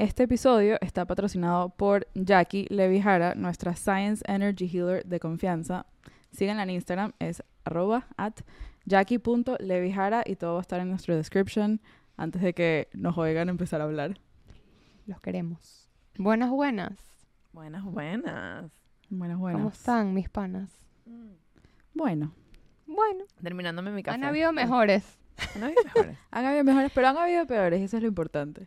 Este episodio está patrocinado por Jackie Levijara, nuestra Science Energy Healer de confianza. Síganla en Instagram, es arroba at jackie.levijara y todo va a estar en nuestro description antes de que nos oigan empezar a hablar. Los queremos. Buenas, buenas. Buenas, buenas. Buenas, buenas. ¿Cómo están mis panas? Bueno, Bueno, Terminándome mi café. han habido mejores. Han habido mejores. han habido mejores, pero han habido peores, y eso es lo importante.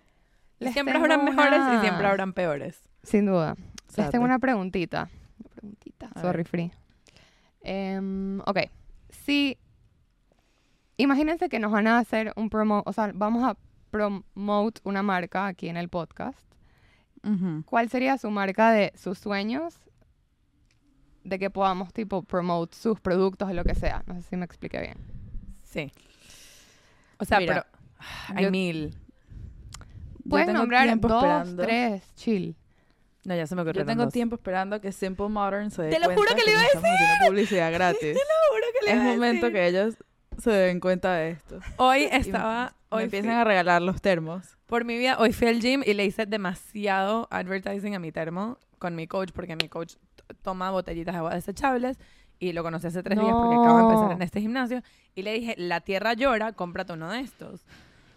Les siempre habrán mejores y siempre habrán peores. Sin duda. Les tengo una preguntita. Una preguntita. A Sorry, ver. free. Em, ok. Si. Imagínense que nos van a hacer un promo. O sea, vamos a promote una marca aquí en el podcast. ¿Cuál sería su marca de sus sueños? De que podamos, tipo, promote sus productos o lo que sea. No sé si me expliqué bien. Sí. O sea, Mira, pero hay yo- mil. Yo Puedes tengo nombrar dos, esperando. tres, chill. No, ya se me Yo ocurrieron tengo dos. tiempo esperando que Simple Modern se dé Te lo juro cuenta que le iba a estamos haciendo publicidad gratis. Seguro que le es iba a momento decir. que ellos se den cuenta de esto. Hoy estaba... me Hoy empiecen fui- a regalar los termos. Por mi vida, hoy fui al gym y le hice demasiado advertising a mi termo con mi coach, porque mi coach toma botellitas de agua desechables y lo conocí hace tres días porque acabo de empezar No. en este gimnasio. Y le dije, la tierra llora, cómprate uno de estos.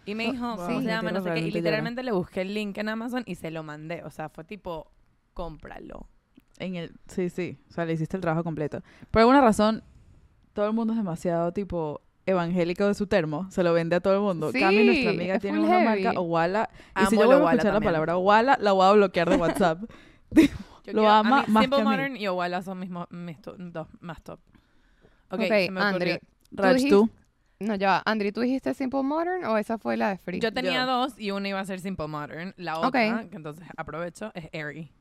Y me Oh, dijo, wow, ¿cómo se la llama? No sé qué. Y literalmente le busqué el link en Amazon y se lo mandé. O sea, fue tipo, cómpralo. En el, sí, sí. O sea, le hiciste el trabajo completo. Por alguna razón, todo el mundo es demasiado tipo evangélico de su termo. Se lo vende a todo el mundo. Sí, Cami, nuestra amiga, tiene una heavy. marca, Owala. Y si Amo yo el vuelvo a Owala escuchar la también. palabra Owala, la voy a bloquear de WhatsApp. Yo Lo quiero- a ama mí más Simple que a mí. Modern y Owala son mis, mis to- dos más top. Ok, Ok, se me. Raj, dijiste- tú. No, ya. Andri, ¿tú dijiste Simple Modern o esa fue la de Free? Yo tenía Yo. dos y una iba a ser Simple Modern. La otra, Ok. que entonces aprovecho, es Airy.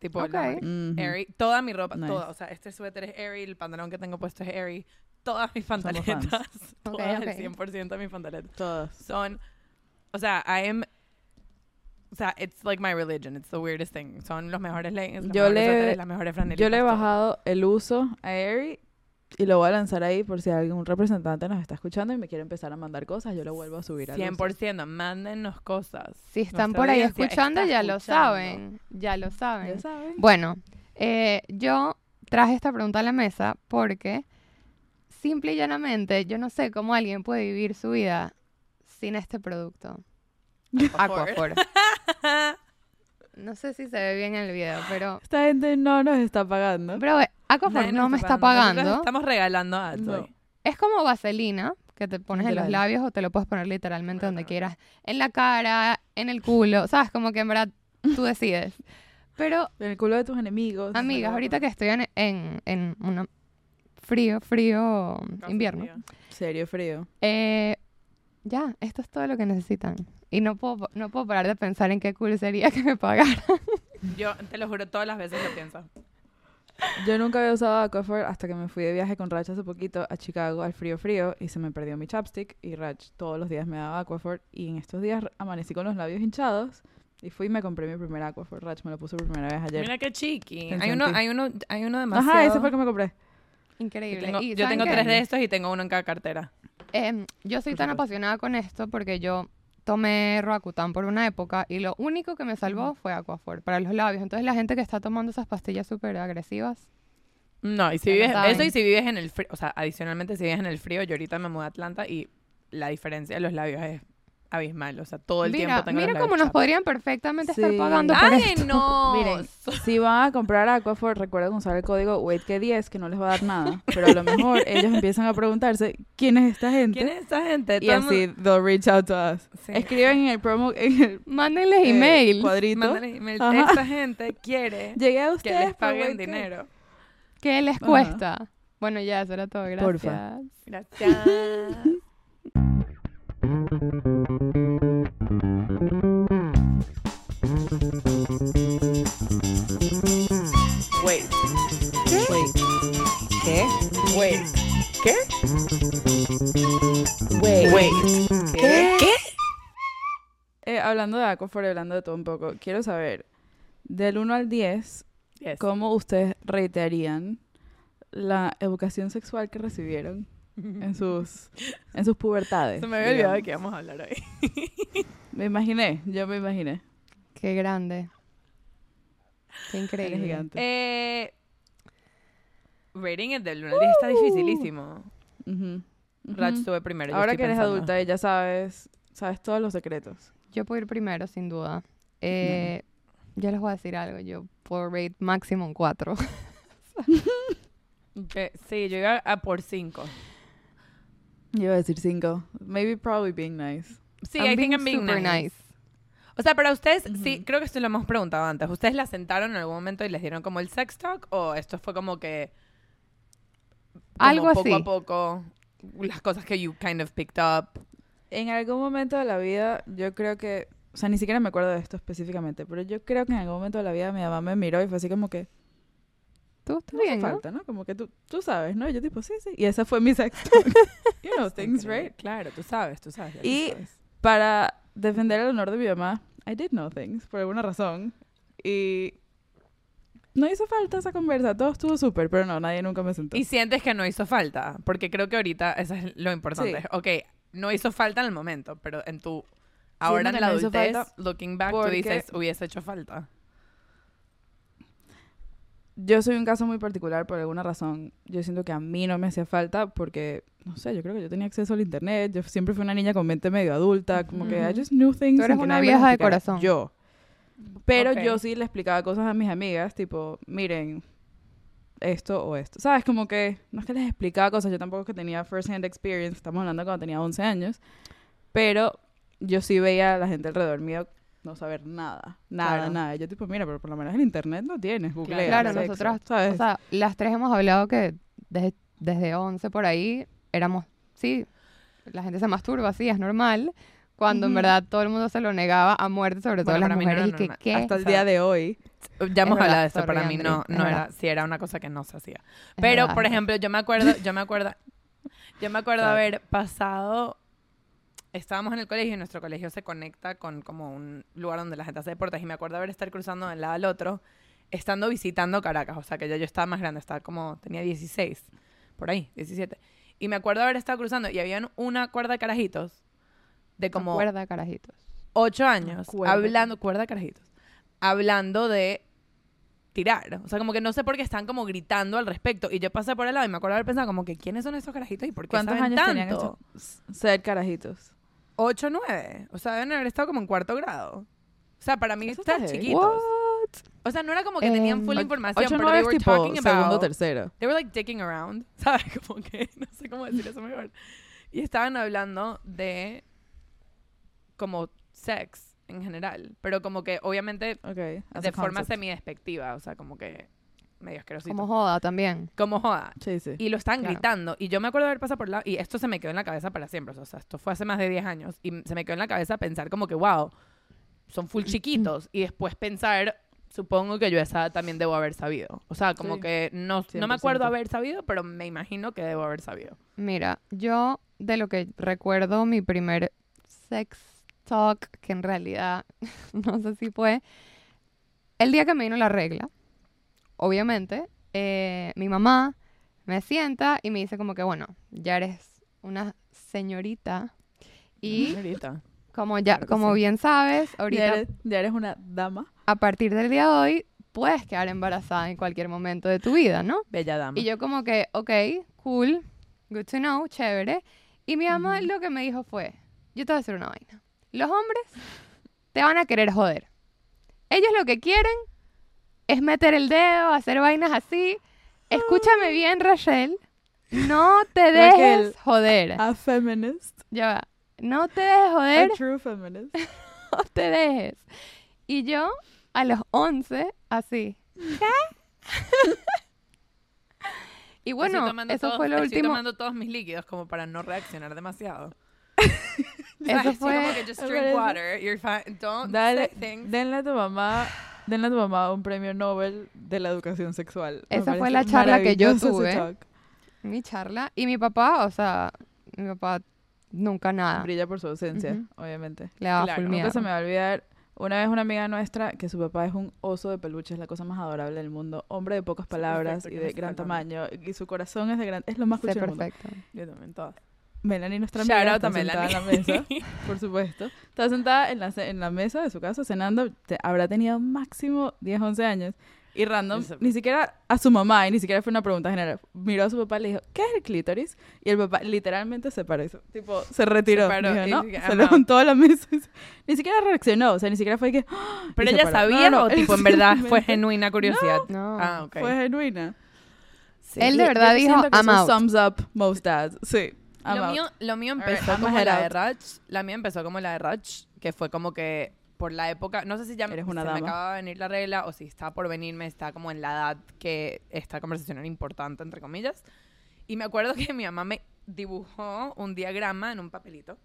Tipo. Airy. Toda mi ropa, Nice. toda. O sea, este suéter es Airy, el pantalón que tengo puesto es Airy. Todas mis pantaletas, todas, ok. el 100% de mis pantaletas Todas. son, o sea, I am, o sea, it's like my religion. It's the weirdest thing. Son los mejores leggings, los Yo mejores le- suéteres, las mejores franelitas. Yo le he todo. bajado el uso a Airy y lo voy a lanzar ahí por si algún representante nos está escuchando y me quiere empezar a mandar cosas, yo lo vuelvo a subir al uso. 100%, mándennos cosas. Si están Nuestra por ahí escuchando, ya lo saben. Ya lo saben. Ya saben. Bueno, eh, yo traje esta pregunta a la mesa porque simple y llanamente yo no sé cómo alguien puede vivir su vida sin este producto. Aquaphor. No sé si se ve bien en el video, pero... Esta gente no nos está pagando. Pero eh, Aquaphor Nadie no me está Nosotros pagando. Estamos regalando a No. Es como vaselina que te pones en los labios o te lo puedes poner literalmente donde quieras. En la cara, en el culo, ¿sabes? Como que en verdad tú decides. Pero, En el culo de tus enemigos. amigas, ahorita que estoy en, en, en una frío, frío invierno, Serio frío. eh, ya, esto es todo lo que necesitan. Y no puedo, no puedo parar de pensar en qué cool sería que me pagaran. Yo te lo juro, todas las veces lo pienso. Yo nunca había usado Aquaphor hasta que me fui de viaje con Rach hace poquito a Chicago al frío frío y se me perdió mi chapstick y Rach todos los días me daba Aquaphor y en estos días amanecí con los labios hinchados y fui y me compré mi primer Aquaphor. Rach me lo puso por primera vez ayer. Mira qué chiqui. Hay uno, hay uno, hay uno demasiado. Ajá, ese fue el que me compré. Increíble. tengo, Y yo ¿saben tengo qué? tres de estos y tengo uno en cada cartera. Em, yo soy Por tan apasionada con esto porque yo tomé Roacutan por una época y lo único que me salvó fue Aquaphor para los labios. Entonces la gente que está tomando esas pastillas súper agresivas, No, y si vives, eso y si vives en el frío, o sea, adicionalmente si vives en el frío, yo ahorita me mudé a Atlanta y la diferencia de los labios es abismal, o sea, todo el mira, tiempo tengo mira cómo nos podrían perfectamente estar pagando por ¡Ay, esto. no! Miren, si van a comprar Aquaphor, recuerden usar el código WAITK10 que no les va a dar nada. Pero a lo mejor ellos empiezan a preguntarse quién es esta gente. ¿Quién es esa gente? Y así, they'll reach out to us. Sí. Escriben en el promo, en el Mándenles eh, email. cuadrito. Mándale email. Ajá. Esta gente quiere Llegué a que les paguen WAITK. dinero. ¿Qué les Ajá. cuesta? Bueno, ya, eso era todo. Gracias. Porfa. Gracias. Wait. Wait. ¿Qué? Wait. ¿Qué? Wait. Wait. ¿Qué? ¿Qué? Eh, hablando de Aquaphor, y hablando de todo un poco, quiero saber, del 1 al 10, Yes. ¿cómo ustedes reitearían la educación sexual que recibieron en sus, en sus pubertades? Se me había olvidado de que íbamos a hablar hoy. Me imaginé, yo me imaginé. Qué grande. Qué Eres increíble. gigante. Eh, rating es del 1 al 10 está dificilísimo. Ujú, Rach ujú. sube primero. Ahora que eres pensando. adulta y ya sabes, sabes todos los secretos. Yo puedo ir primero, sin duda. Eh, Yo les voy a decir algo. Yo puedo rate máximo un 4. Que- sí, yo iba a por 5. Yo iba a decir cinco. Maybe probably being nice. Sí, I think I'm being super nice. O sea, para ustedes, sí, creo que esto lo hemos preguntado antes. ¿Ustedes la sentaron en algún momento y les dieron como el sex talk? ¿O esto fue como que. como Algo poco así. a poco, las cosas que you kind of picked up. En algún momento de la vida, yo creo que, o sea, ni siquiera me acuerdo de esto específicamente, pero yo creo que en algún momento de la vida mi mamá me miró y fue así como que, Tú estás no hace bien, ¿no? falta, ¿no? Como que tú, tú sabes, ¿no? Y yo tipo, sí, sí. Y esa fue mi sex talk. you know things, right? Claro, tú sabes, tú sabes. Y- sabes. Para defender el honor de mi mamá, I did know things, por alguna razón. Y no hizo falta esa conversa, todo estuvo súper, pero no, nadie nunca me sentó. Y sientes que no hizo falta, porque creo que ahorita eso es lo importante. Sí. Ok, no hizo falta en el momento, pero en tu... Ahora que en la no adultez, looking back, tú dices, hubiese hecho falta. Yo soy un caso muy particular por alguna razón. Yo siento que a mí no me hacía falta porque, no sé, yo creo que yo tenía acceso al internet. Yo siempre fui una niña con mente medio adulta. Como que I just knew things. Tú eres una vieja de corazón. Yo. Pero yo sí le explicaba cosas a mis amigas, tipo, miren, esto o esto. ¿Sabes? Como que no es que les explicaba cosas. Yo tampoco es que tenía first hand experience. Estamos hablando cuando tenía 11 años. Pero yo sí veía a la gente alrededor mío no saber nada. Nada, Claro. nada. Yo tipo, mira, pero por lo menos en internet no tienes. Google. Claro, nosotras, ¿sabes? O sea, las tres hemos hablado que desde, desde 11 por ahí éramos, sí, la gente se masturba, sí, es normal. Cuando en verdad todo el mundo se lo negaba a muerte, sobre todo Bueno, las para mí no mujeres. y que, normal. ¿qué? hasta el O sea, día de hoy. Ya hemos hablado de sorry, para mí no, no era, sí era una cosa que no se hacía. Pero, por ejemplo, yo me acuerdo, yo me acuerdo, yo me acuerdo haber pasado, estábamos en el colegio y nuestro colegio se conecta con como un lugar donde la gente hace deportes y me acuerdo haber estar cruzando de un lado al otro, estando visitando Caracas, o sea que ya yo estaba más grande, estaba como, tenía 16, por ahí, 17. Y me acuerdo haber estado cruzando y habían una cuerda de carajitos de como Acuerda, carajitos. ocho años Cuerda. hablando, cuerda carajitos, hablando de tirar. O sea, como que no sé por qué están como gritando al respecto. Y yo pasé por el lado y me acuerdo haber pensado como que ¿quiénes son estos carajitos y por qué ¿Cuántos saben años tenían tanto? estos ser carajitos? Ocho, nueve. O sea, deben haber estado como en cuarto grado. O sea, para mí Eso están heavy. chiquitos. O sea, no era como que tenían Em, full och- información, 8 pero 9 they es were tipo talking segundo about... tercero. They were like dicking around, ¿sabes? Como que no sé cómo decir eso mejor. Y estaban hablando de como sex en general, pero como que obviamente Ok. as de forma concept. semidespectiva, o sea, como que medio asquerosito. Como joda también. Como joda. Sí, sí. Y lo estaban Claro. gritando. Y yo me acuerdo de haber pasado por el lado. Y esto se me quedó en la cabeza para siempre. O sea, esto fue hace más de 10 años. Y se me quedó en la cabeza pensar como que, wow, son full chiquitos. y después pensar, supongo que yo esa también debo haber sabido. O sea, como Sí. que no, no me acuerdo 100%. haber sabido, pero me imagino que debo haber sabido. Mira, yo de lo que recuerdo mi primer sex talk, que en realidad no sé si fue, el día que me vino la regla, obviamente, eh, mi mamá me sienta y me dice como que, bueno, ya eres una señorita y Ahorita. como ya, Claro como sí. bien sabes, Ya ahorita eres, ya eres una dama. a partir del día de hoy puedes quedar embarazada en cualquier momento de tu vida, ¿no? Bella dama. Y yo como que, ok, cool, good to know, chévere. Y mi mamá lo que me dijo fue, yo te voy a decir una vaina. Los hombres te van a querer joder. Ellos lo que quieren es meter el dedo, hacer vainas así. Escúchame bien, Rachel. No te dejes Raquel. joder. A feminist. Ya va. No te dejes A joder, true feminist. no te dejes. Y yo, a los 11, así. ¿Qué? y bueno, eso todos- fue lo estoy último. tomando todos mis líquidos como para no reaccionar demasiado. Eso fue- como que just drink water. You're fine. Don't Dale, say things. denle a tu mamá, denle a tu mamá un premio Nobel de la educación sexual. Esa fue la charla que yo tuve. mi charla. Y mi papá, o sea, mi papá nunca nada. Brilla por su ausencia, Ujú. obviamente. Le daba Claro, nunca se me va a olvidar. Una vez una amiga nuestra, que su papá es un oso de peluche, es la cosa más adorable del mundo. Hombre de pocas palabras perfecto y de gran tamaño. Y su corazón es de gran... Es lo más Sé cuchi del mundo. perfecto. Yo también, todas. Melanie, nuestra Shout amiga, out a está sentada en la mesa, por supuesto. Estaba sentada en la, en la mesa de su casa cenando. te- habrá tenido máximo 10, 11 años. Y random, Eso. ni siquiera a su mamá, y ni siquiera fue una pregunta general. Miró a su papá y le dijo, ¿qué es el clítoris? Y el papá literalmente se paró. Tipo, se retiró. Se paró Dijo, no, se "I'm levantó a la mesa. Ni siquiera reaccionó. O sea, ni siquiera fue que... ¡ah! Pero ella paró. No, sabía no, o tipo en verdad fue genuina curiosidad. No. Ah, ok. Fue genuina. Sí. Él de verdad yo dijo, "I'm out". sums up most dads. Sí. Lo mío, lo mío empezó I'ma como la de. Rach. La mía empezó como la de Rach, que fue como que por la época, no sé si ya Eres se una me dama. acaba de venir la regla o si está por venirme, está como en la edad que esta conversación era importante, entre comillas. Y me acuerdo que mi mamá me dibujó un diagrama en un papelito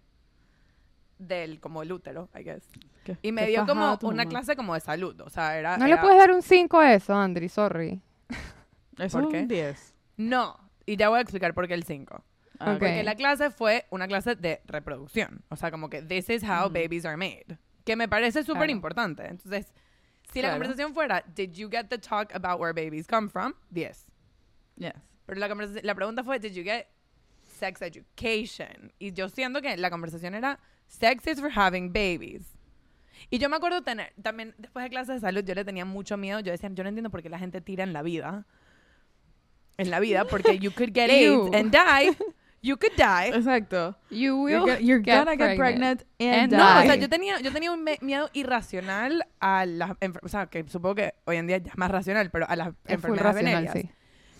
del como el útero, I guess. Qué- Y me qué dio como una mamá. clase como de salud, o sea, era... No le era- puedes dar un 5 a eso, Andri, sorry. ¿Por es qué? un 10. No, y ya voy a explicar por qué el 5. Ah, Ok. Porque la clase fue una clase de reproducción. O sea, como que this is how Ujú. babies are made. Que me parece súper Claro. importante. Entonces, si la Claro. conversación fuera, did you get the talk about where babies come from? 10. Yes. Pero la, conversación- la pregunta fue, did you get sex education? Y yo siento que la conversación era, sex is for having babies. Y yo me acuerdo tener, también después de clases de salud, yo le tenía mucho miedo. Yo decía, yo no entiendo por qué la gente tira en la vida. En la vida, porque you could get. AIDS and die. You could die. Exacto. You will You're, you're get gonna get pregnant and, And die. No, o sea, yo tenía, yo tenía un miedo irracional a las o sea, que supongo que hoy en día ya es más racional, pero a las Es enfermedades venéreas. sí.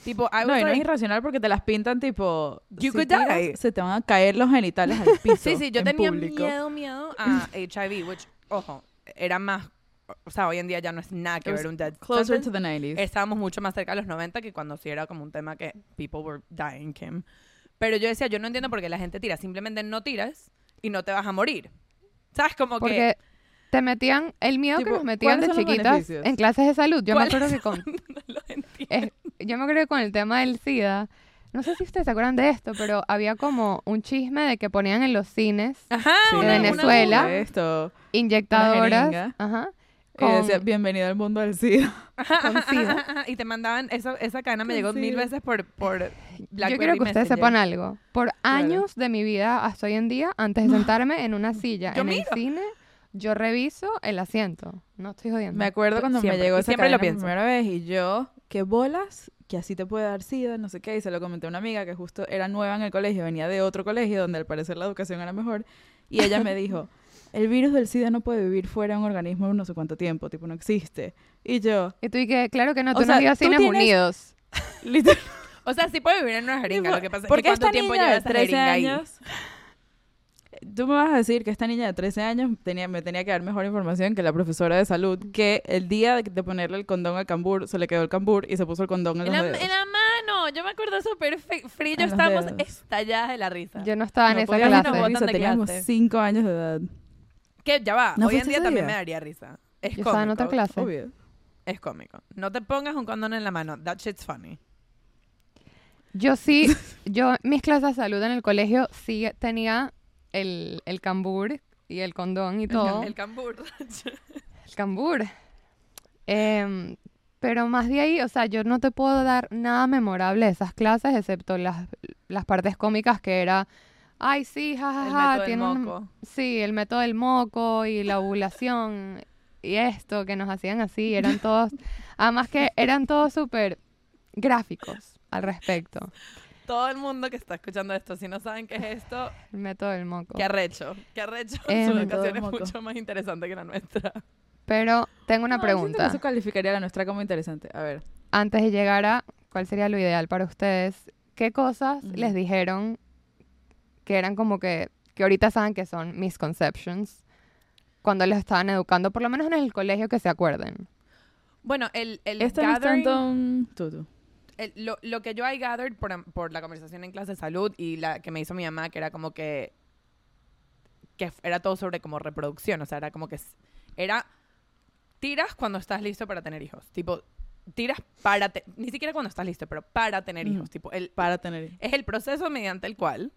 Tipo, I No, y no es irracional porque te las pintan tipo... You si could tiras, die. Se te van a caer los genitales al piso sí, sí, yo en tenía público. miedo, miedo a HIV, which, ojo, era más, o sea, hoy en día ya no es nada que It ver un dead Closer sentence. to the 90s. Estábamos mucho más cerca de los 90 que cuando sí era como un tema que people were dying, Kim. Pero yo decía, yo no entiendo por qué la gente tira. Simplemente no tiras y no te vas a morir. ¿Sabes? Como que... Porque te metían, el miedo que Tipo, nos metían de ¿cuáles son los chiquitas en clases de salud. Yo me ¿Cuáles acuerdo que con, no yo me acuerdo que con el tema del SIDA, no sé si ustedes se acuerdan de esto, pero había como un chisme de que ponían en los cines Ajá, una- de una Venezuela. Esto. inyectadoras, jeringa. Ajá, Y decía, con- bienvenido al mundo del SIDA. Con SIDA. Y te mandaban, eso, esa cadena me Con llegó mil SIDA. veces por, por Yo Blackberry quiero que ustedes sepan algo. Por años de mi vida hasta hoy en día, antes de sentarme en una silla Yo en miro. el cine, yo reviso el asiento. No estoy jodiendo. Me acuerdo cuando Siempre, me llegó esa siempre lo cadena pienso. primera vez y yo, qué bolas, que así te puede dar SIDA, no sé qué, y se lo comenté a una amiga que justo era nueva en el colegio, venía de otro colegio donde al parecer la educación era mejor, y ella me dijo, el virus del SIDA no puede vivir fuera de un organismo no sé cuánto tiempo, tipo, no existe. Y yo, Y tú y que, claro que no, O tú no sea, has ido a tú Cines tienes- Unidos. literal, O sea, sí puede vivir en una jeringa. Lo que pasa es ¿por que qué cuánto esta tiempo lleva de esa 13 jeringa ahí. años... Tú me vas a decir que esta niña de 13 años tenía, me tenía que dar mejor información que la profesora de salud, que el día de, de ponerle el condón al cambur, se le quedó el cambur y se puso el condón en En los la, dedos. en la mano. Yo me acuerdo súper fe- frío. En Estábamos dedos. estalladas de la risa. Yo no estaba en No esa podía clase. clase. teníamos clase. 5 años de edad. Que ya va. ¿No Hoy en día también me daría risa. Es Yo cómico. estaba en otra clase. Obvio. Es cómico. No te pongas un condón en la mano. That shit's funny. Yo sí, yo mis clases de salud en el colegio sí tenía el, el cambur y el condón y todo. El cambur. El cambur. Em, pero más de ahí, o sea, yo no te puedo dar nada memorable de esas clases, excepto las, las partes cómicas que era, ay, sí, El jajaja, método del tiene un- moco. sí, el método del moco y la ovulación y esto que nos hacían así, eran todos, además que eran todos súper gráficos al respecto. Todo el mundo que está escuchando esto, si no saben qué es esto, El método del moco. qué arrecho. Qué arrecho. Su método educación del es mucho más interesante que la nuestra. Pero tengo una No, yo siento que pregunta. Eso calificaría la nuestra como interesante. A ver. Antes de llegar a cuál sería lo ideal para ustedes, ¿qué cosas les dijeron que eran como que, que ahorita saben que son misconceptions cuando les estaban educando, por lo menos en el colegio que se acuerden? Bueno, el, el Esto no es gathering, tanto un tutu. el- lo, lo que yo I gathered por, por la conversación en clase de salud y la que me hizo mi mamá, que era como que que era todo sobre como reproducción, o sea, era como que era tiras cuando estás listo para tener hijos, tipo tiras para te- ni siquiera cuando estás listo, pero para tener Ujú. hijos, tipo el Para tener. es el proceso mediante el cual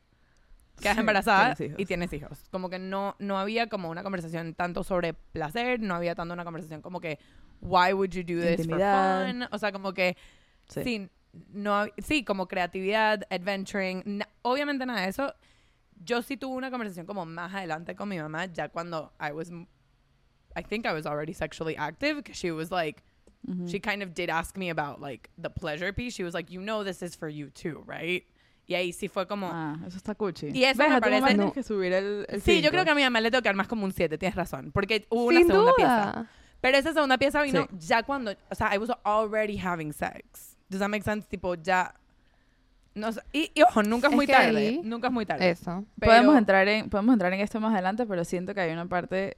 quedas embarazada tienes y tienes hijos. Como que no, no había como una conversación tanto sobre placer, no había tanto una conversación como que, why would you do this Intimidad. for fun? O sea, como que, Sí. sí, no, sí como creatividad, adventuring, na- obviamente nada de eso. yo sí tuve una conversación como más adelante con mi mamá, ya cuando I was, I think I was already sexually active, because she was like, Ujú. she kind of did ask me about like the pleasure piece. She was like, you know, this is for you too, right? Y ahí sí fue como, Ah, eso está cuchi. Y eso ¿Ves? me A tu mamá parece- tienes No. que subir el, el sí, yo creo cinco. que a mi mamá le tengo que dar más como un 7, tienes razón, porque hubo una Sin segunda duda. pieza. Pero esa segunda pieza vino Sí. ya cuando, o sea, I was already having sex. Does that make sense? Tipo, ya, no y, y ojo, nunca es Es muy tarde, ahí- nunca es muy tarde. Eso. Pero- Podemos entrar en podemos entrar en esto más adelante, pero siento que hay una parte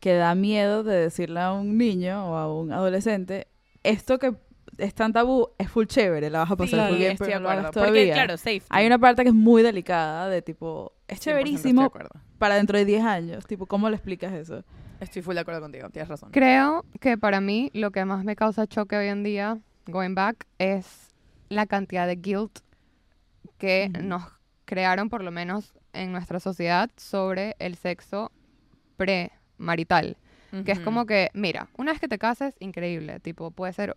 que da miedo de decirle a un niño o a un adolescente esto que es tan tabú es full chévere, la vas a pasar Sí, muy bien, estoy pero de no acuerdo. Porque, todavía. claro, safety. Hay una parte que es muy delicada de tipo, es 100% estoy de chéverísimo acuerdo. para dentro de 10 años, tipo, ¿cómo le explicas eso? Estoy full de acuerdo contigo, tienes razón. Creo que para mí lo que más me causa choque hoy en día, going back, es la cantidad de guilt que nos crearon, por lo menos en nuestra sociedad, sobre el sexo pre-marital. Que es como que, mira, una vez que te cases, increíble. Tipo, puede ser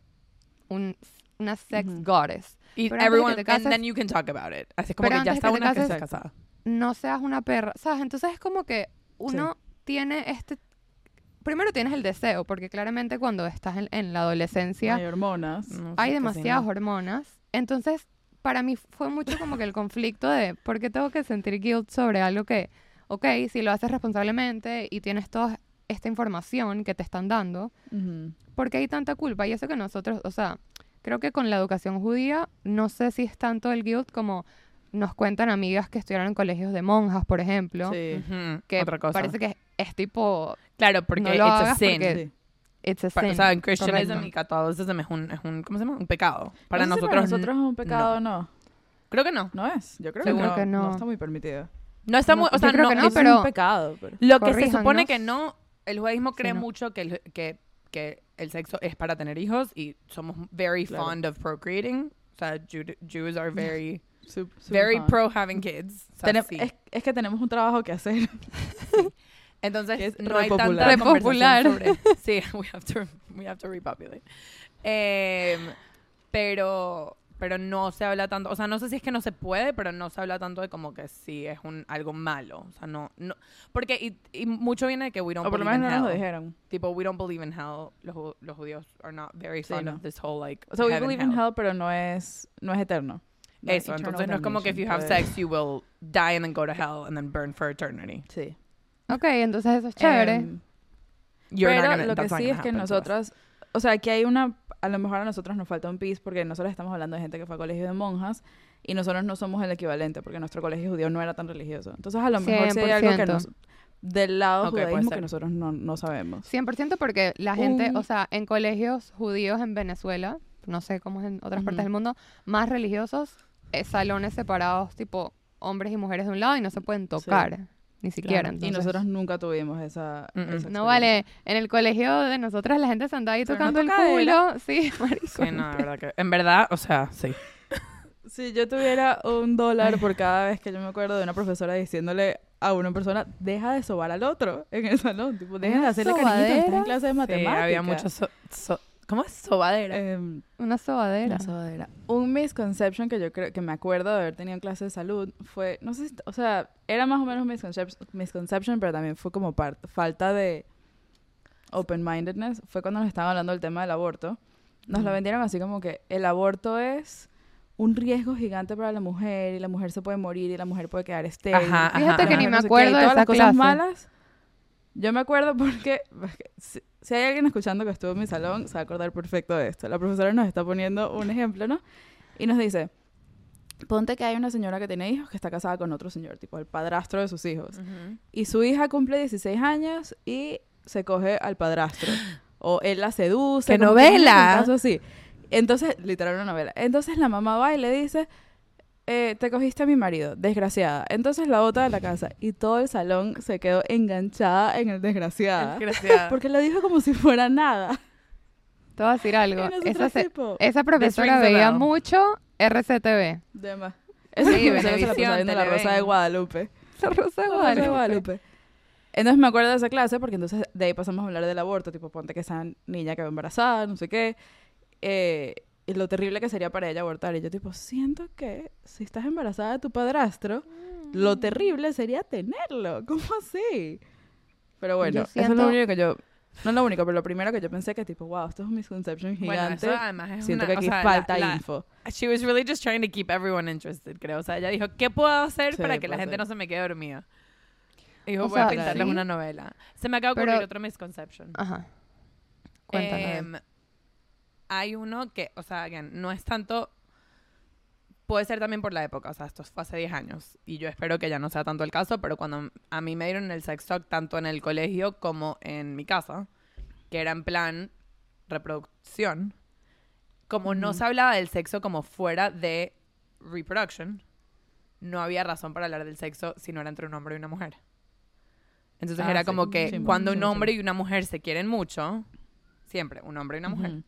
un, una sex goddess. Y pero everyone, te and then you can talk about it. Así es como Pero que ya está que que está casada. No seas una perra. ¿Sabes? Entonces es como que uno tiene este... Primero tienes el deseo, porque claramente cuando estás en, en la adolescencia Hay hormonas. No, hay demasiadas hormonas. Entonces, para mí fue mucho como que el conflicto de por qué tengo que sentir guilt sobre algo que, ok, si lo haces responsablemente y tienes toda esta información que te están dando, Ujú. ¿por qué hay tanta culpa? Y eso que nosotros, o sea, creo que con la educación judía, no sé si es tanto el guilt como nos cuentan amigas que estudiaron en colegios de monjas, por ejemplo, Sí. Ujú, que Otra cosa. parece que es, es tipo, Claro, porque no lo it's a hagas sin. porque- Sí. it's a Pa- sin. o sea, en Christianism correcto. y Catholicism es un, es un, ¿cómo se llama? Un pecado. Para No sé si nosotros, nosotros es un pecado o no. creo que no. No es. Yo creo Seguro que, no, que no. está muy permitido. No está No, muy, o yo sea, creo no, que no, es pero- un pecado. Pero... Lo que se supone que no, el judaísmo cree no. mucho que el, que, que el sexo es para tener hijos y somos very Claro. fond of procreating. O sea, Jews are very, Sup- super very fan. pro having kids. O sea, Tenem- sí. es, es que tenemos un trabajo que hacer. Entonces, es no hay tanta Repopular. sobre... Sí, we have to, we have to repopulate. Em, pero, pero no se habla tanto... O sea, no sé si es que no se puede, pero no se habla tanto de como que sí es un, algo malo. O sea, no... no porque... Y, y mucho viene de que we don't o por lo believe menos in no nos lo hell. dijeron. Tipo, we don't believe in hell. Los, los judíos are not very Sí, fond no. of this whole, like, O sea, we believe in hell, pero no es, no es eterno. No es Eso, eternal entonces no es como que if you have sex, you will die and then go to hell and then burn for eternity. pues, Sí. Ok, entonces eso es chévere. You're not pero gonna- lo que sí es que nosotras, o sea, aquí hay una, a lo mejor a nosotros nos falta un piece porque nosotros estamos hablando de gente que fue a colegio de monjas y nosotros no somos el equivalente porque nuestro colegio judío no era tan religioso. Entonces a lo mejor sí hay algo que 100%. nos, del lado Ok, puede judaísmo que nosotros no, no sabemos. 100% porque la gente, Un- o sea, en colegios judíos en Venezuela, no sé cómo es en otras partes del mundo, más religiosos, eh, salones separados, tipo hombres y mujeres de un lado y no se pueden tocar, ni siquiera. Claro, y entonces- nosotros nunca tuvimos esa, Mm, mm. esa No vale, en el colegio de nosotras la gente se andaba ahí no tocando el culo. Sí, marico. Sí, no, de verdad que... En verdad, o sea, sí. Si yo tuviera un dólar por cada vez que yo me acuerdo de una profesora diciéndole a una persona, deja de sobar al otro en el salón. Tipo, dejen de ¿Una hacerle cariñitos, estás en sobadera? clase de Sí, matemáticas. había mucho... so- so- ¿Cómo es? Sobadera. Em, Una sobadera. Una sobadera. Un misconception que yo creo que me acuerdo de haber tenido en clase de salud fue, no sé, si- o sea, era más o menos misconception, misconception pero también fue como parte, falta de open-mindedness. Fue cuando nos estaban hablando del tema del aborto. Nos lo Ujú. vendieron así como que el aborto es un riesgo gigante para la mujer y la mujer se puede morir y la mujer puede quedar estéril. Ajá, Fíjate ajá, que ajá. ni me no sé acuerdo de todas esa las cosas clase. malas. Yo me acuerdo porque porque si, hay alguien escuchando que estuvo en mi salón, se va a acordar perfecto de esto. La profesora nos está poniendo un ejemplo, ¿no? Y nos dice, ponte que hay una señora que tiene hijos que está casada con otro señor, tipo el padrastro de sus hijos. Y su hija cumple 16 años y se coge al padrastro. O él la seduce. ¡Qué novela! un caso así. Entonces, literal una novela. Entonces la mamá va y le dice, eh, te cogiste a mi marido, desgraciada. Entonces la bota de la casa y todo el salón se quedó enganchada en el desgraciada. Desgraciada. Porque lo dijo como si fuera nada. Te voy a decir algo. Esa, se- esa profesora veía mucho RCTV. de más. Esa Sí, profesora se la pasaba viendo la Rosa de. Guadalupe. Rosa de La Rosa de Guadalupe. Guadalupe. Entonces me acuerdo de esa clase porque entonces de ahí pasamos a hablar del aborto, tipo ponte que esa niña quedó embarazada, no sé qué. Eh, y lo terrible que sería para ella abortar. Y yo tipo, siento que si estás embarazada de tu padrastro, lo Mm. terrible sería tenerlo. ¿Cómo así? Pero bueno, eso es siento- lo único que yo... No es lo único, pero lo primero que yo pensé que tipo, wow, esto es un misconception Bueno, gigante. eso además es siento una- que o aquí sea, la- falta la- info. She was really just trying to keep everyone interested, creo. O sea, ella dijo, ¿qué puedo hacer Sí, para que la puede gente ser. no se me quede dormida? Y dijo, O voy a sea, pintarles sí. una novela. Se me acaba de Pero- ocurrir otro misconception. Ajá. Cuéntanos. Em, hay uno que, o sea, again, no es tanto... Puede ser también por la época, o sea, esto fue hace 10 años y yo espero que ya no sea tanto el caso, pero cuando a mí me dieron el sex talk tanto en el colegio como en mi casa, que era en plan reproducción, como no Ujú. se hablaba del sexo como fuera de reproduction, no había razón para hablar del sexo si no era entre un hombre y una mujer. Entonces Ah, era sí. como que Sí, cuando sí, un hombre y una mujer se quieren mucho, siempre, un hombre y una mujer.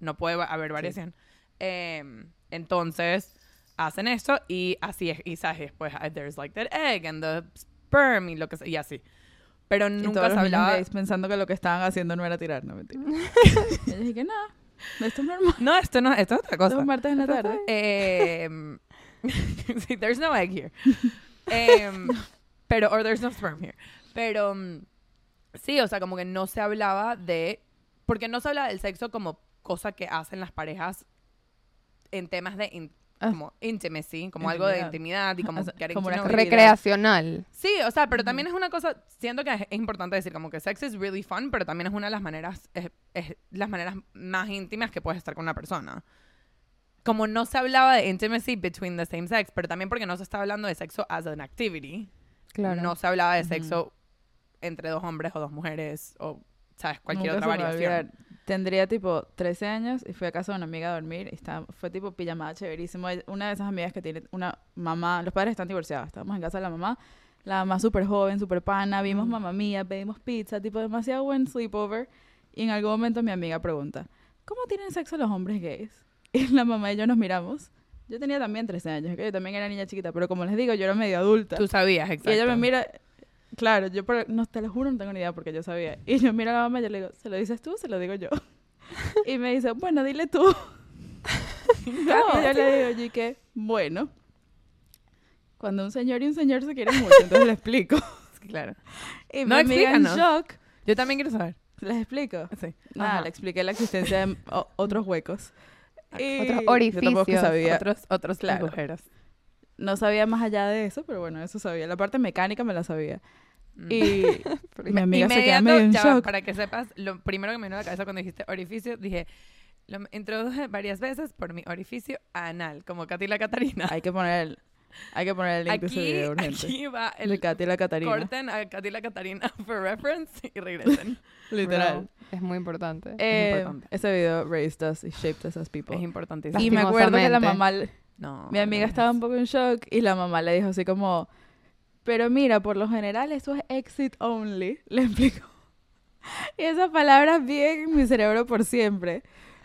No puede haber variación. Eh, entonces, hacen eso y así es, y sabes, después ah, there's like that egg and the sperm y lo que sea, y así. Pero Y nunca todos se hablaba... pensando que lo que estaban haciendo no era tirar, no mentira. y yo dije, no, esto es normal. No, esto no, esto es otra Esto es cosa. martes en la tarde. Em, sí, there's no egg here. Em, pero, or there's no sperm here. Pero, mm, sí, o sea, como que no se hablaba de... Porque no se habla del sexo como cosa que hacen las parejas en temas de in- Ah. como intimacy, como algo de Intimidad. intimidad y como O sea, como. Recreacional. Sí, o sea, pero también es una cosa, siento que es, es importante decir como que sex is really fun, pero también es una de las maneras, es, es las maneras más íntimas que puedes estar con una persona. Como no se hablaba de intimacy between the same sex, pero también porque no se está hablando de sexo as an activity, Claro. no se hablaba de sexo entre dos hombres o dos mujeres o, ¿sabes? Cualquier Nunca otra variación. Tendría tipo 13 años y fui a casa de una amiga a dormir y estaba, fue tipo pijamada chéverísimo. Una de esas amigas que tiene una mamá, los padres están divorciados, estábamos en casa de la mamá, la mamá súper joven, súper pana, vimos Mm. mamá mía, pedimos pizza, tipo demasiado buen sleepover. Y en algún momento mi amiga pregunta, ¿cómo tienen sexo los hombres gays? Y la mamá y yo nos miramos. Yo tenía también 13 años, que yo también era niña chiquita, pero como les digo, yo era medio adulta. Tú sabías, exacto. Y ella me mira, claro, yo por- no te lo juro, no tengo ni idea porque yo sabía. Y yo miro a la mamá y yo le digo, ¿se lo dices tú o se lo digo yo? y me dice, bueno, dile tú. y yo le digo, y que, bueno, cuando un señor y un señor se quieren mucho, entonces le explico. Claro. Y No, amiga en shock, Yo también quiero saber. les explico. Sí. Nada, Ajá. le expliqué la existencia de otros huecos. Y Otros yo tampoco orificios, sabía, Otros, otros Claro. agujeros. No sabía más allá de eso, pero bueno, eso sabía. La parte mecánica me la sabía. Mm. Y mi amiga se queda medio en shock. para que sepas, lo primero que me vino a la cabeza cuando dijiste orificio, dije, lo introduje varias veces por mi orificio anal, como Katy la Catarina. Hay que poner el, hay que poner el link de ese Aquí, video urgente. aquí va de el Katy la Catarina. corten a Katy la Catarina for reference y regresen. Literal. Bro, es muy importante. Eh, importante. ese video raised us y shaped us as people. es importantísimo. Y me acuerdo que la mamá, No, mi amiga no estaba es. un poco en shock y la mamá le dijo así como, pero mira, por lo general eso es exit only, le explicó. Y esas palabras bien en mi cerebro por siempre.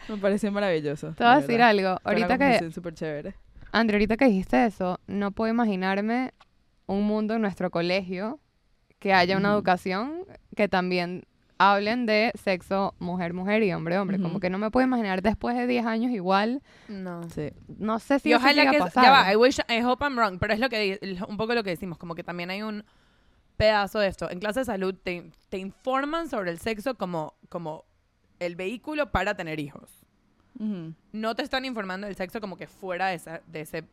Me pareció maravilloso. Te voy a de decir algo. Fue Ahorita que, súper chévere. Andrea, ahorita que dijiste eso, no puedo imaginarme un mundo en nuestro colegio que haya una Ujú. educación que también hablen de sexo mujer-mujer y hombre-hombre. Como que no me puedo imaginar después de 10 años igual. No. Sí. No sé si y eso ojalá que a pasar. ya va, I wish I hope I'm wrong, pero es lo que un poco lo que decimos, como que también hay un pedazo de esto. En clase de salud te, te informan sobre el sexo como como el vehículo para tener hijos. No te están informando del sexo como que fuera de, esa, de ese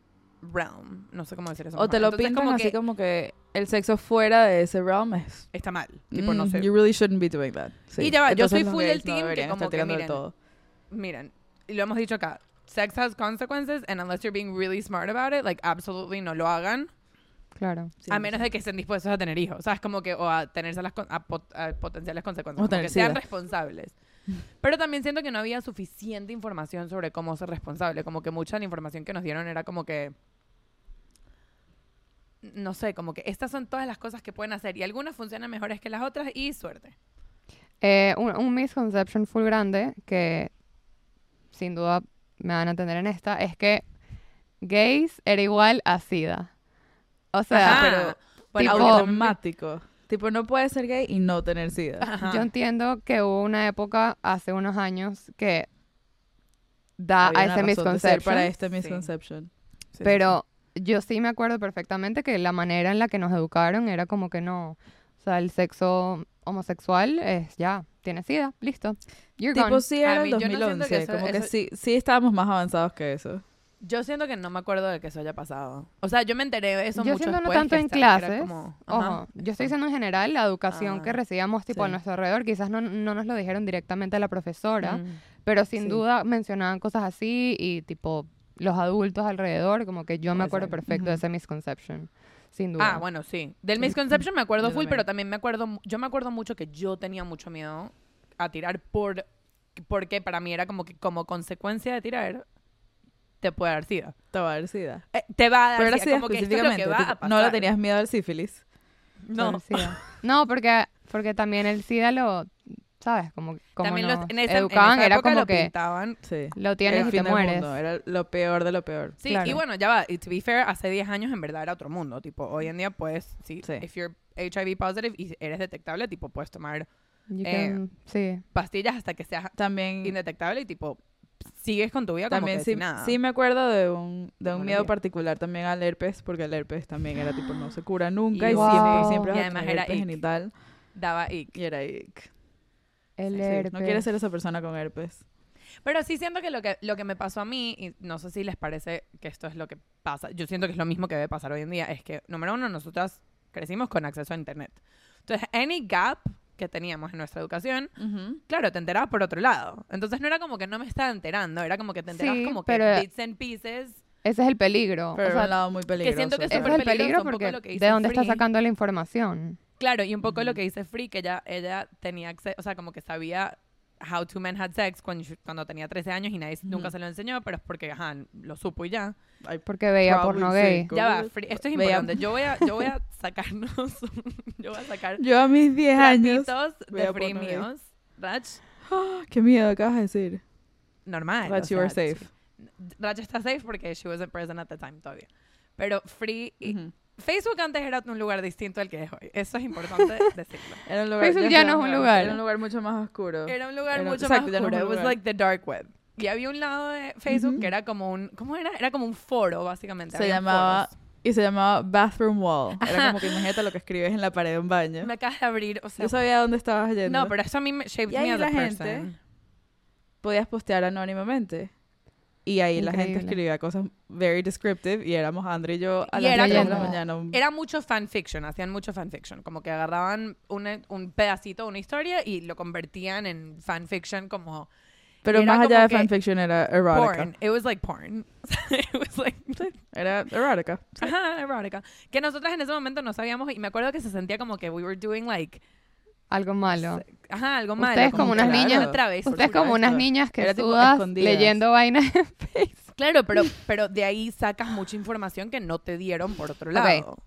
realm. No sé cómo decir eso. O te lo Entonces, pintan como así que como que el sexo fuera de ese realm es... está mal. Tipo, no mm, sé. You really shouldn't be doing that. Sí. Y ya va, yo soy full del no team que como que, miren, todo. Miren, y lo hemos dicho acá. Sex has consequences and unless you're being really smart about it, like absolutely no lo hagan. Claro. A menos de que estén dispuestos a tener hijos, ¿sabes? Como que, o a tenerse las con- a, pot- a potenciales consecuencias. O como que sean sida. responsables. Pero también siento que no había suficiente información sobre cómo ser responsable. Como que mucha de la información que nos dieron era como que. No sé, como que estas son todas las cosas que pueden hacer. Y algunas funcionan mejores que las otras y suerte. Eh, un, un misconception full grande que sin duda me van a entender en esta es que gays era igual a SIDA. O sea, Ajá. pero Bueno, Tipo- automático. Tipo, no puedes ser gay y no tener sida. Ajá. yo entiendo que hubo una época hace unos años que da Había a ese misconception. para este misconception. Sí, sí, Pero yo sí me acuerdo perfectamente que la manera en la que nos educaron era como que no. O sea, el sexo homosexual es ya, tienes sida, listo. You're Tipo, gone. sí A era el yo no siento 2011, que eso- como que eso- sí, sí estábamos más avanzados que eso. Yo siento que no me acuerdo de que eso haya pasado. O sea, yo me enteré de eso Yo mucho siento no tanto que en que clases. como- Ojo, yo estoy diciendo en general la educación que Ah, recibíamos tipo a sí. nuestro alrededor. Quizás no, no nos lo dijeron directamente a la profesora, Mm. pero sin Sí. duda mencionaban cosas así y tipo los adultos alrededor, como que yo me acuerdo perfecto de ese misconception. Sin duda. Ah, bueno, sí. Del misconception me acuerdo full, pero también me acuerdo, yo me acuerdo mucho que yo tenía mucho miedo a tirar por, porque para mí era como que como consecuencia de tirar, te puede dar sida. Te va a dar sida. Eh, te va a dar Pero era sida, sida como que esto es lo específicamente. que va tipo, a pasar. no le tenías miedo al sífilis. No. No, porque, porque también el SIDA lo, ¿sabes? Como, como También nos los, en esa, educaban, en esa era época como lo que pintaban. Sí. lo tienes el y te mueres. mundo. Era lo peor de lo peor. Sí, Claro. y bueno, ya va. Y to be fair, hace 10 años en verdad era otro mundo. Tipo, hoy en día, pues, sí, Sí. if you're HIV positive y eres detectable, tipo, puedes tomar You Eh, can- sí. pastillas hasta que seas También, indetectable y, tipo, sigues con tu vida como también que sí, sin nada. sí me acuerdo de un, de un Como miedo particular también al herpes, porque el herpes también era tipo no se cura nunca Y y, wow. siempre, siempre Y además era herpes ick. genital. Daba ick. Y era ick. El Sí, herpes. No quieres ser esa persona con herpes. Pero sí siento que lo, que lo que me pasó a mí, y no sé si les parece que esto es lo que pasa, yo siento que es lo mismo que debe pasar hoy en día, es que, número uno, nosotras crecimos con acceso a Internet. Entonces, any gap que teníamos en nuestra educación, claro, te enterabas por otro lado. Entonces no era como que no me estaba enterando, era como que te enterabas Sí, como que pero- bits and pieces. Ese es el peligro. Pero o sea, un lado muy peligroso. siento que es es el peligro un poco porque lo que ¿de dónde está Free. sacando la información? Claro, y un poco lo Ujú. que dice Free, que ella, ella tenía acceso, o sea, como que sabía how two men had sex cuando, cuando tenía 13 años y nadie nunca Ujú. se lo enseñó, pero es porque, ajá, lo supo y ya. Ay, Porque veía Probably porno sí. gay. Ya va, Free, esto es veía- importante. Yo voy a, yo voy a sacarnos, yo voy a sacar Yo a mis 10 años. de Free míos. Rach, Qué miedo acabas de decir. normal. Rach, you were sea, safe. Rach está safe porque she wasn't present at the time todavía. Pero Free, y- Ujú. Facebook antes era un lugar distinto al que es hoy. Eso es importante decirlo. Era un lugar, Facebook ya no es un lugar. Era un lugar mucho más oscuro. Era un lugar Era- mucho exacto, más no oscuro. It was like the dark web. Y había un lado de Facebook que era como un, ¿cómo era? Era como un foro, básicamente. Se Habían llamaba- foros. Y se llamaba Bathroom Wall. Era Ajá. como que imagínate lo que escribes en la pared de un baño. Me acabas de abrir, o sea, Yo sabía dónde estabas yendo. no, pero eso a mí me shaped Y ahí me as a la gente- person. Podías postear anónimamente. Y ahí la gente Increíble. escribía cosas very descriptive. Y éramos André y yo a Y las era 10 de la mañana. Era mucho fanfiction, hacían mucho fanfiction. Como que agarraban un, un pedacito de una historia y lo convertían en fanfiction como Pero era más allá de fanfiction era erótica. porn. It was like porn. It was like Era erótica. Ajá, erótica. Que nosotras en ese momento no sabíamos y me acuerdo que se sentía como que we were doing like Algo malo. ajá, algo malo. Ustedes como unas que niñas- una travesura. Ustedes como unas niñas que Era tipo sudas escondidas. leyendo vainas en Facebook. Claro, pero, pero de ahí sacas mucha información que no te dieron por otro lado.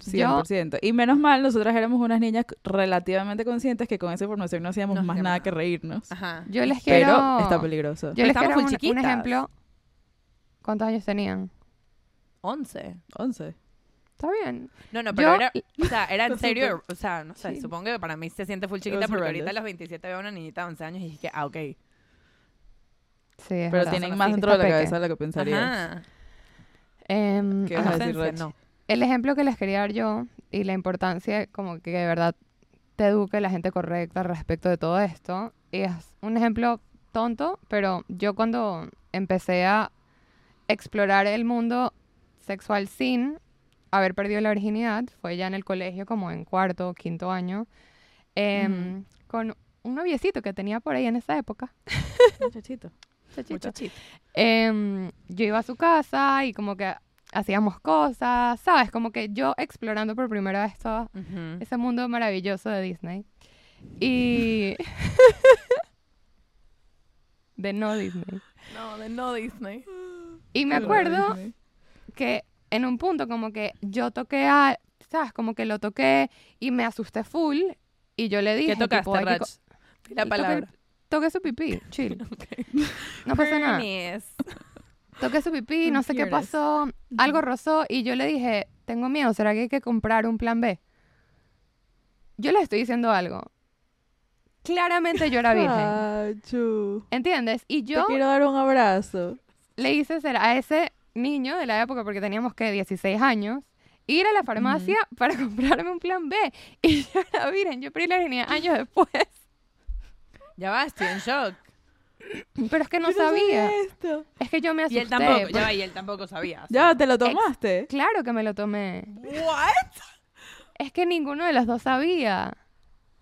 100%. Y menos mal, nosotras éramos unas niñas relativamente conscientes que con esa información no hacíamos No más nada que reírnos. Ajá. Yo les Pero quiero... está peligroso. Yo les Estamos quiero un, un chiquitas. ejemplo. ¿Cuántos años tenían? 11. 11. Está bien. No, no, pero Yo- era, o sea, era en serio, o sea, no sé, Sí. supongo que para mí se siente full chiquita was porque ahorita a horrendous. los 27 veo a una niñita de 11 años y dije, ah, ok. Sí, es Pero verdad. tienen más dentro de la cabeza de lo que pensarías. Ajá. Em, ¿Qué ajá. vas a decir, Inocencia, Rach? no. El ejemplo que les quería dar yo y la importancia como que de verdad te eduque la gente correcta respecto de todo esto es un ejemplo tonto, pero yo cuando empecé a explorar el mundo sexual sin haber perdido la virginidad, fue ya en el colegio como en cuarto o quinto año, em, con un noviecito que tenía por ahí en esa época. Muchachito. Muchachito. Em, yo iba a su casa y como que hacíamos cosas, ¿sabes? Como que yo explorando por primera vez todo ese mundo maravilloso de Disney. Y... de no Disney. No, de no Disney. Y me acuerdo que en un punto como que yo toqué a... ¿Sabes? Como que lo toqué y me asusté full y yo le dije... ¿Qué tocaste, tipo, hay que la palabra. Toqué su pipí, chill. No pasa nada. Toqué su pipí, no sé qué pasó, algo rozó y yo le dije, tengo miedo, ¿será que hay que comprar un plan B? Yo le estoy diciendo algo. claramente yo era virgen. ¿Entiendes? Y yo Te quiero dar un abrazo. le hice ser a ese niño de la época, porque teníamos que 16 años, ir a la farmacia para comprarme un plan B. Y yo era virgen, yo perdí la virginidad años después. Ya va, estoy en shock. Pero es que no Pues sabía. esto. Es que yo me Y asusté. él tampoco, porque- ya va, y él tampoco sabía. Ya, ¿te lo tomaste? Claro que me lo tomé. ¿What? Es que ninguno de los dos sabía.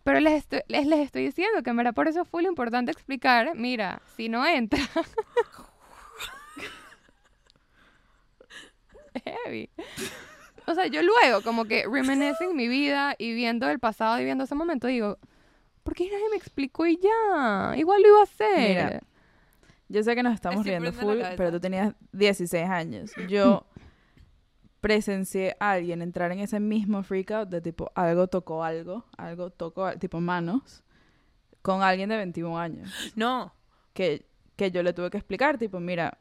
Pero les estoy, les, les estoy diciendo que verdad por eso fue lo importante explicar, mira, si no entra. Heavy. O sea, yo luego, como que reminiscing mi vida y viendo el pasado y viendo ese momento, digo, ¿por qué nadie me explicó y ya? Igual lo iba a hacer. Mira, Yo sé que nos estamos Estoy riendo full, pero tú tenías 16 años. Yo presencié a alguien entrar en ese mismo freak out de tipo, algo tocó algo, algo tocó, tipo manos, con alguien de 21 años. No. Que, que yo le tuve que explicar, tipo, mira,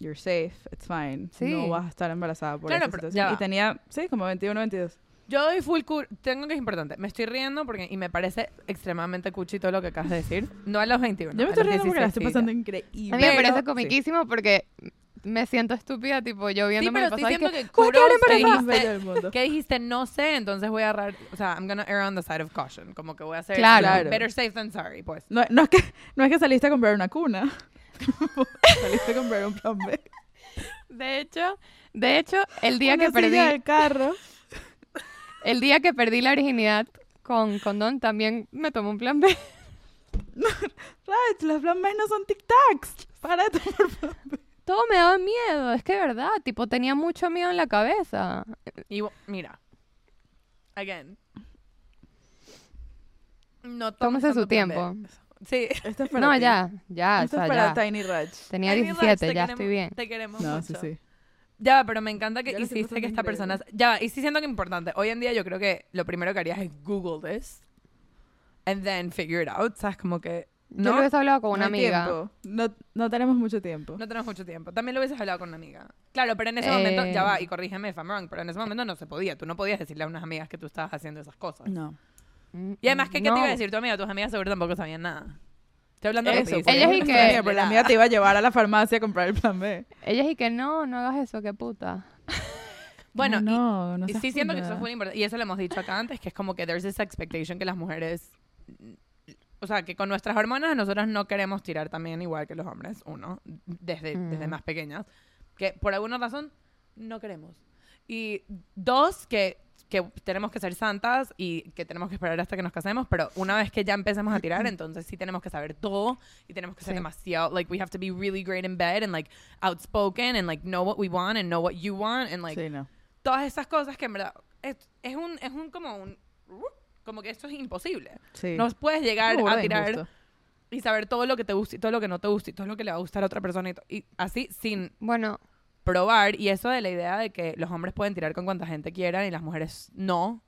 you're safe, it's fine. Sí. No vas a estar embarazada por Claro, esa pero situación. ya Y tenía, sí, como 21, 22. Yo doy full cur Tengo que es importante. Me estoy riendo porque y me parece extremadamente cuchi todo lo que acabas de decir. No a los 21. yo me estoy riendo porque la 16 estoy sí, pasando increíble. A mí me parece sí. comiquísimo porque me siento estúpida, tipo, yo Sí, viéndome pero el pasado que, que "¿Cómo quedar kudos que embarazada?". Más bello dijiste, que dijiste no sé, entonces voy a agarrar, o sea, I'm gonna err on the side of caution, como que voy a hacer Claro. Claro. better safe than sorry, pues. No, no, es que, no es que saliste a comprar una cuna. saliste a comprar un plan B. De hecho, de hecho, el día Una que perdí, del carro. el día que perdí la virginidad con condón, también me tomó un plan B. Right, los plan B no son tic-tacs. Para de tomar plan B. Todo me daba miedo, es que de verdad, tipo, tenía mucho miedo en la cabeza. Y mira, again. No tomes Tómese su tiempo. Sí. Esto es para No, ti. ya, ya, o Esto es sea, para ya. Tiny Raj. Tenía relax, 17, te ya queremos- estoy bien. Te queremos No, mucho. sí, sí. Ya, va, pero me encanta que Ya hiciste que esta persona... Ya, va, y sí siento que es importante. Hoy en día yo creo que lo primero que harías es Google this. And then figure it out. ¿Sabes? Como que... Yo No, lo hubiese hablado con una No amiga. tiempo. No, no tenemos mucho tiempo. no tenemos mucho tiempo. También lo hubieses hablado con una amiga. Claro, pero en ese momento... Eh. Ya va, y corrígeme if I'm wrong. Pero en ese momento no se podía. Tú no podías decirle a unas amigas que tú estabas haciendo esas cosas. No. Y además, ¿qué, qué te no. iba a decir tu amiga? Tus amigas seguro tampoco sabían nada. Estoy hablando Eso, rapidísimo. pues, Ella es y que- amiga, Pero la mía te iba a llevar a la farmacia a comprar el plan B. Ella es y que no, no hagas eso, qué puta. Bueno, y- no, no Y sí siento que eso es muy importante. Y eso lo hemos dicho acá antes, que es como que there's this expectation que las mujeres... O sea, que con nuestras hormonas nosotros no queremos tirar también igual que los hombres, uno, desde, desde Mm. más pequeñas. Que por alguna razón no queremos. Y dos, que, que tenemos que ser santas y que tenemos que esperar hasta que nos casemos, pero una vez que ya empecemos a tirar, entonces sí tenemos que saber todo y tenemos que ser Sí. demasiado, like, we have to be really great in bed and, like, outspoken and, like, know what we want and know what you want and, like, Sí, no. todas esas cosas que en verdad es, es un es un como un como que esto es imposible. Sí. No puedes llegar a tirar injusto. y saber todo lo que te gusta y todo lo que no te gusta y todo lo que le va a gustar a otra persona y, y así sin Bueno, probar y eso de la idea de que los hombres pueden tirar con cuanta gente quieran y las mujeres no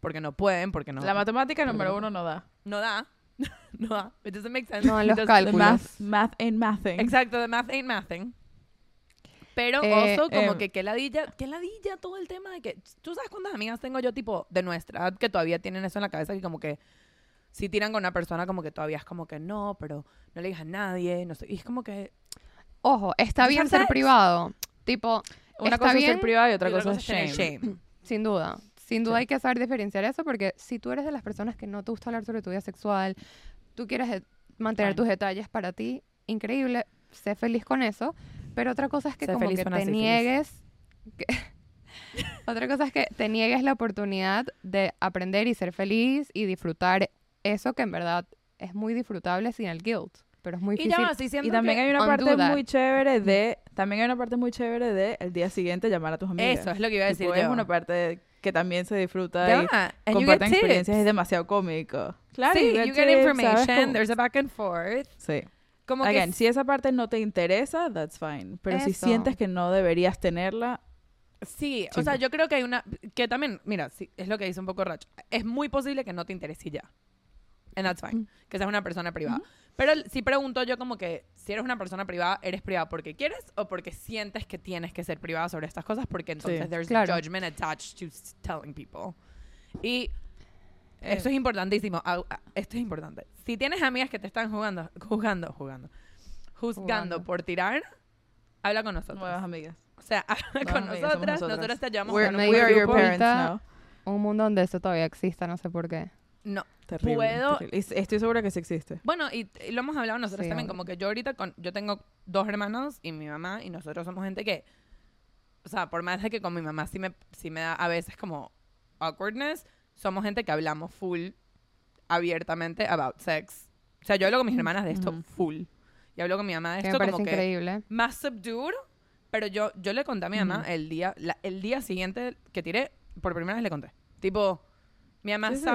porque no pueden porque no La matemática número uno no da. no da no da it doesn't make sense No, It los The cálculos. math, math ain't mathing. Exacto, the math ain't mathing. Pero Eh, oso, como eh. que qué ladilla, qué ladilla todo el tema de que, tú sabes cuántas amigas tengo yo, tipo, de nuestra edad, que todavía tienen eso en la cabeza, que como que si tiran con una persona, como que todavía es como que no, pero no le digas a nadie, no sé, y es como que... ojo, está bien ser privado. Tipo, Una está cosa es ser privada y otra, y cosa, es shame. shame. sin duda. Sin duda Sí. hay que saber diferenciar eso porque si tú eres de las personas que no te gusta hablar sobre tu vida sexual, tú quieres eh, mantener Fine. tus detalles para ti, increíble, sé feliz con eso. Pero otra cosa es que Sé como feliz que te niegues... que- otra cosa es que te niegues la oportunidad de aprender y ser feliz y disfrutar eso que en verdad es muy disfrutable sin el guilt. Pero es muy Y difícil. ya, sí siento Y también que hay una parte that. muy chévere de, también hay una parte muy chévere de el día siguiente llamar a tus amigas. Eso es lo que iba a decir Tipo, es yo. una parte que también se disfruta Ya y comparten experiencias, tips. es demasiado cómico. Claro, sí, you get you get tips, ¿sabes information, there's a back and forth. Sí. Como que Again, si esa parte no te interesa, that's fine. Pero si Eso. sientes que no deberías tenerla, Sí, o Sí. sea, yo creo que hay una... Que también, mira, sí, es lo que dice un poco Rach. Es muy posible que no te interese y ya. And that's fine. Que seas una persona privada. Pero si pregunto yo como que, si eres una persona privada, ¿eres privada porque quieres o porque sientes que tienes que ser privada sobre estas cosas? Porque entonces Sí, there's claro. judgment attached to s- telling people. Y Esto es importantísimo. Au- a- Esto es importante. Si tienes amigas que te están jugando, jugando, jugando, juzgando Jugando. por tirar, habla con nosotros. Nuevas amigas. O sea, habla con amigas, somos nosotras. nosotras. Nosotros te llevamos We're, a un me we are your grupo parents ahorita- now. Un mundo donde eso todavía exista, no sé por qué. No. Terrible, Puedo- terrible. Estoy segura que sí existe. Bueno, y, y lo hemos hablado nosotros Sí, también, como que yo ahorita con, yo tengo dos hermanos y mi mamá y nosotros somos gente que, o sea, por más de que con mi mamá sí me, sí me da a veces como awkwardness, somos gente que hablamos full abiertamente about sex. O sea, yo hablo con mis hermanas de esto Ujú. full. Y hablo con mi mamá de Que esto me parece como que increíble. más subdued, pero yo, yo le conté a mi mamá el día, la- el día siguiente que tiré, por primera vez le conté. Tipo, mi mamá Sí, sí.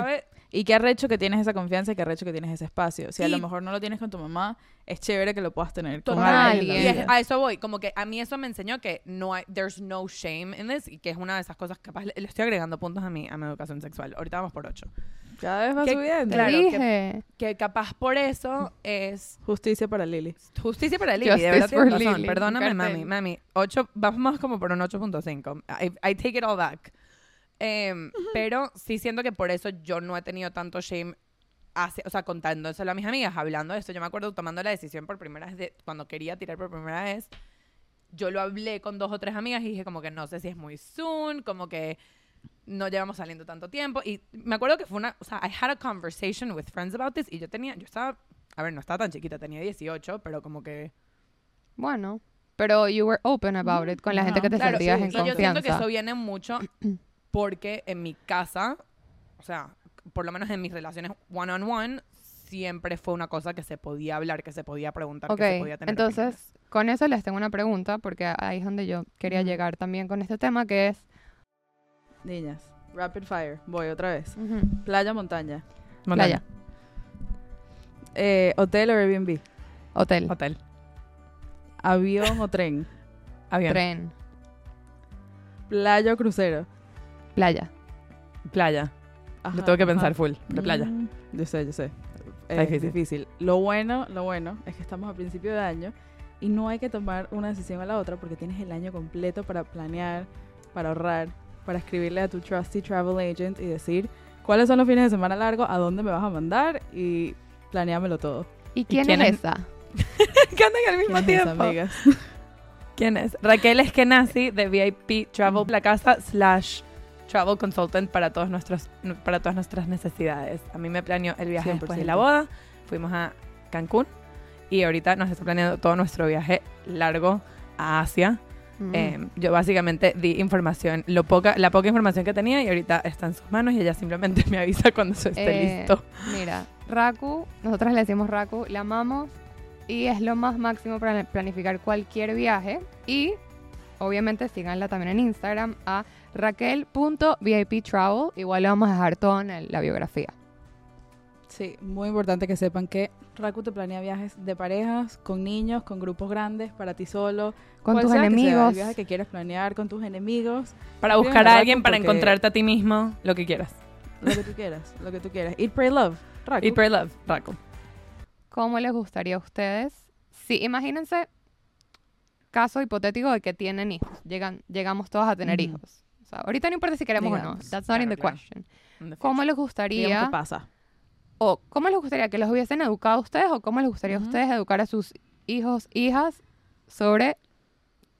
Y qué arrecho que tienes esa confianza y qué arrecho que tienes ese espacio. Si a Y- lo mejor no lo tienes con tu mamá, es chévere que lo puedas tener con Total. alguien. Y es- a eso voy, como que a mí eso me enseñó que no hay, there's no shame in this y que es una de esas cosas capaz le, le estoy agregando puntos a mi, a mi educación sexual. Ahorita vamos por ocho. Cada vez va que- subiendo. Te Claro, que- dije. Que capaz por eso es Justicia para Lily. justicia para Lili, de verdad tienes razón. Lily, Perdóname, un mami, cartel. mami. Ocho, vamos como por un 8.5. I, I take it all back. Em, Pero sí siento que por eso yo no he tenido tanto shame hace, o sea, contándoselo a mis amigas, hablando de esto. Yo me acuerdo tomando la decisión por primera vez, de, cuando quería tirar por primera vez, yo lo hablé con dos o tres amigas y dije como que no sé si es muy soon, como que no llevamos saliendo tanto tiempo. Y me acuerdo que fue una, o sea, I had a conversation with friends about this y yo tenía, yo estaba, a ver, no estaba tan chiquita, tenía 18, pero como que... Bueno, pero you were open about it con la gente que te Claro, sentías sí, en y yo siento confianza. que eso viene mucho porque en mi casa, o sea, por lo menos en mis relaciones one on one, siempre fue una cosa que se podía hablar, que se podía preguntar, que se podía tener entonces opiniones. con eso les tengo una pregunta porque ahí es donde yo quería llegar también con este tema que es Niñas. Rapid fire. Voy otra vez. Playa, montaña. playa, Eh, hotel o Airbnb. hotel, Hotel, Avión o tren. avión, tren, Playa o crucero. Playa. playa. Ajá, Lo tengo que ajá. pensar full, de playa. Mm, Yo sé, yo sé. Está es difícil. difícil. Lo bueno, lo bueno es que estamos a principio de año y no hay que tomar una decisión a la otra porque tienes el año completo para planear, para ahorrar, para escribirle a tu trusty travel agent y decir cuáles son los fines de semana largos, a dónde me vas a mandar y planeámelo todo. ¿Y quién, quién es es? esa? ¿Qué andan al mismo ¿Quién es esa, tiempo? amigas? ¿Quién es? Raquel Eskenazi de VIP Travel La Casa slash Travel Consultant para todos nuestros para todas nuestras necesidades. A mí me planeó el viaje después de la 100%. boda. Fuimos a Cancún y ahorita nos está planeando todo nuestro viaje largo a Asia. Mm. Eh, yo básicamente di información, lo poca, la poca información que tenía y ahorita está en sus manos y ella simplemente me avisa cuando eso esté Eh, listo. Mira, Raku, nosotros le decimos Raku, la amamos y es lo más máximo para planificar cualquier viaje. Y obviamente síganla también en Instagram a raquel.viptravel. Igual le vamos a dejar todo en el- la biografía. Sí, muy importante que sepan que Raku te planea viajes de parejas, con niños, con grupos grandes, para ti solo. Con tus que sea, enemigos. el viaje que quieres planear con tus enemigos, Para buscar a Raku alguien para porque- encontrarte a ti mismo, lo que quieras. lo que tú quieras, lo que tú quieras. Eat, pray, love. Raku. Eat, pray, love, Raco. ¿Cómo les gustaría a ustedes? Sí, imagínense caso hipotético de que tienen hijos. Llegan, llegamos todos a tener hijos. O sea, ahorita no importa si queremos o no. That's not in the claro. question. In the ¿Cómo les gustaría pasa. o cómo les gustaría que los hubiesen educado a ustedes o cómo les gustaría a Ujú. ustedes educar a sus hijos, hijas sobre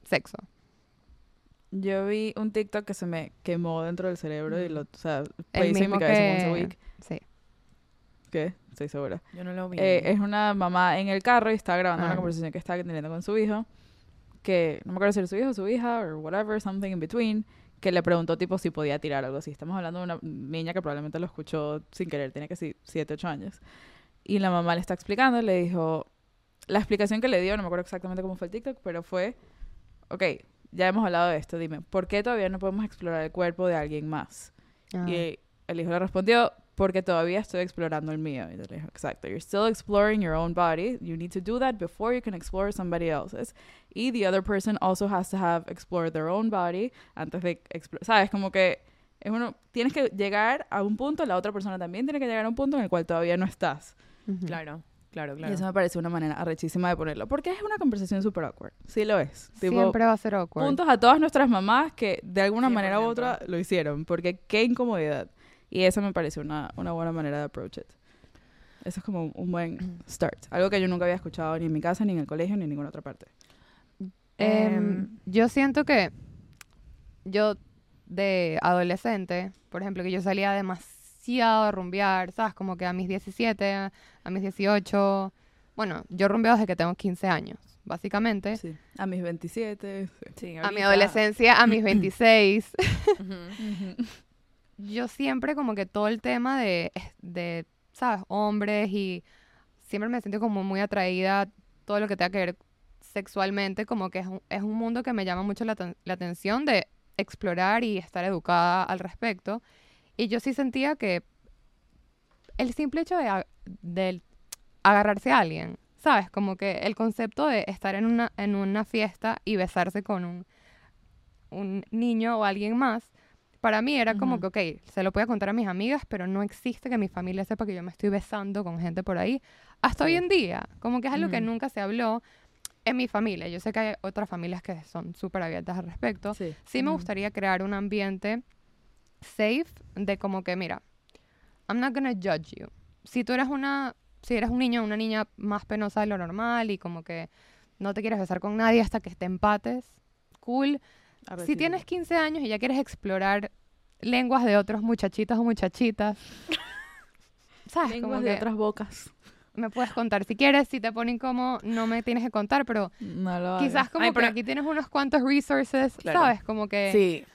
sexo? Yo vi un TikTok que se me quemó dentro del cerebro y lo, o sea, El plays en mi mismo once a que... week. Sí. ¿Qué? Estoy segura. Yo no lo vi. Eh, es una mamá en el carro y está grabando Ah. una conversación que está teniendo con su hijo, que no me acuerdo si era su hijo, su hija, o whatever, something in between, que le preguntó tipo si podía tirar algo así. Estamos hablando de una niña que probablemente lo escuchó sin querer, tenía que sí, 7, 8 años. Y la mamá le está explicando, le dijo, la explicación que le dio, no me acuerdo exactamente cómo fue el TikTok, pero fue, ok, ya hemos hablado de esto, dime, ¿por qué todavía no podemos explorar el cuerpo de alguien más? Ah. Y el hijo le respondió, porque todavía estoy explorando el mío. Y yo le dijo, exacto, you're still exploring your own body. You need to do that before you can explore somebody else's. Y the other person also has to have explored their own body antes de explorar. ¿Sabes? Como que es uno, tienes que llegar a un punto, la otra persona también tiene que llegar a un punto en el cual todavía no estás. Ujú. Claro, claro, Y claro. eso me parece una manera arrechísima de ponerlo. Porque es una conversación súper awkward. Sí lo es. Tipo, Siempre va a ser awkward. puntos a todas nuestras mamás que de alguna manera u 100%. otra lo hicieron, porque qué incomodidad. Y eso me pareció una, una buena manera de approach it. Eso es como un buen start. Algo que yo nunca había escuchado ni en mi casa, ni en el colegio, ni en ninguna otra parte. Em, Em, yo siento que yo de adolescente, por ejemplo, que yo salía demasiado a rumbear, ¿sabes? Como que a mis 17, a mis 18, bueno, yo rumbeo desde que tengo 15 años, básicamente. Sí. A mis 27. sí. A mi adolescencia, a mis 26, Ujú. yo siempre como que todo el tema de, de, ¿sabes? Hombres y siempre me siento como muy atraída a todo lo que tenga que ver sexualmente, como que es un, es un mundo que me llama mucho la, la atención de explorar y estar educada al respecto. Y yo sí sentía que el simple hecho de, de agarrarse a alguien, ¿sabes? Como que el concepto de estar en una, en una fiesta y besarse con un, un niño o alguien más, para mí era como Ujú. que, ok, se lo voy a contar a mis amigas, pero no existe que mi familia sepa que yo me estoy besando con gente por ahí. Hasta hoy en día, como que es algo que Ujú. nunca se habló en mi familia. Yo sé que hay otras familias que son súper abiertas al respecto. Sí. Sí me gustaría crear un ambiente safe de como que, mira, I'm not gonna judge you. Si tú eres una, si eres un niño o una niña más penosa de lo normal y como que no te quieres besar con nadie hasta que te empates, cool. Si tienes 15 años y ya quieres explorar lenguas de otros muchachitos o muchachitas, ¿sabes? Lenguas como de que otras bocas. Me puedes contar si quieres, si te ponen como no me tienes que contar, pero No lo quizás como Ay, que pero- aquí tienes unos cuantos resources, Claro. ¿sabes? Como que Sí.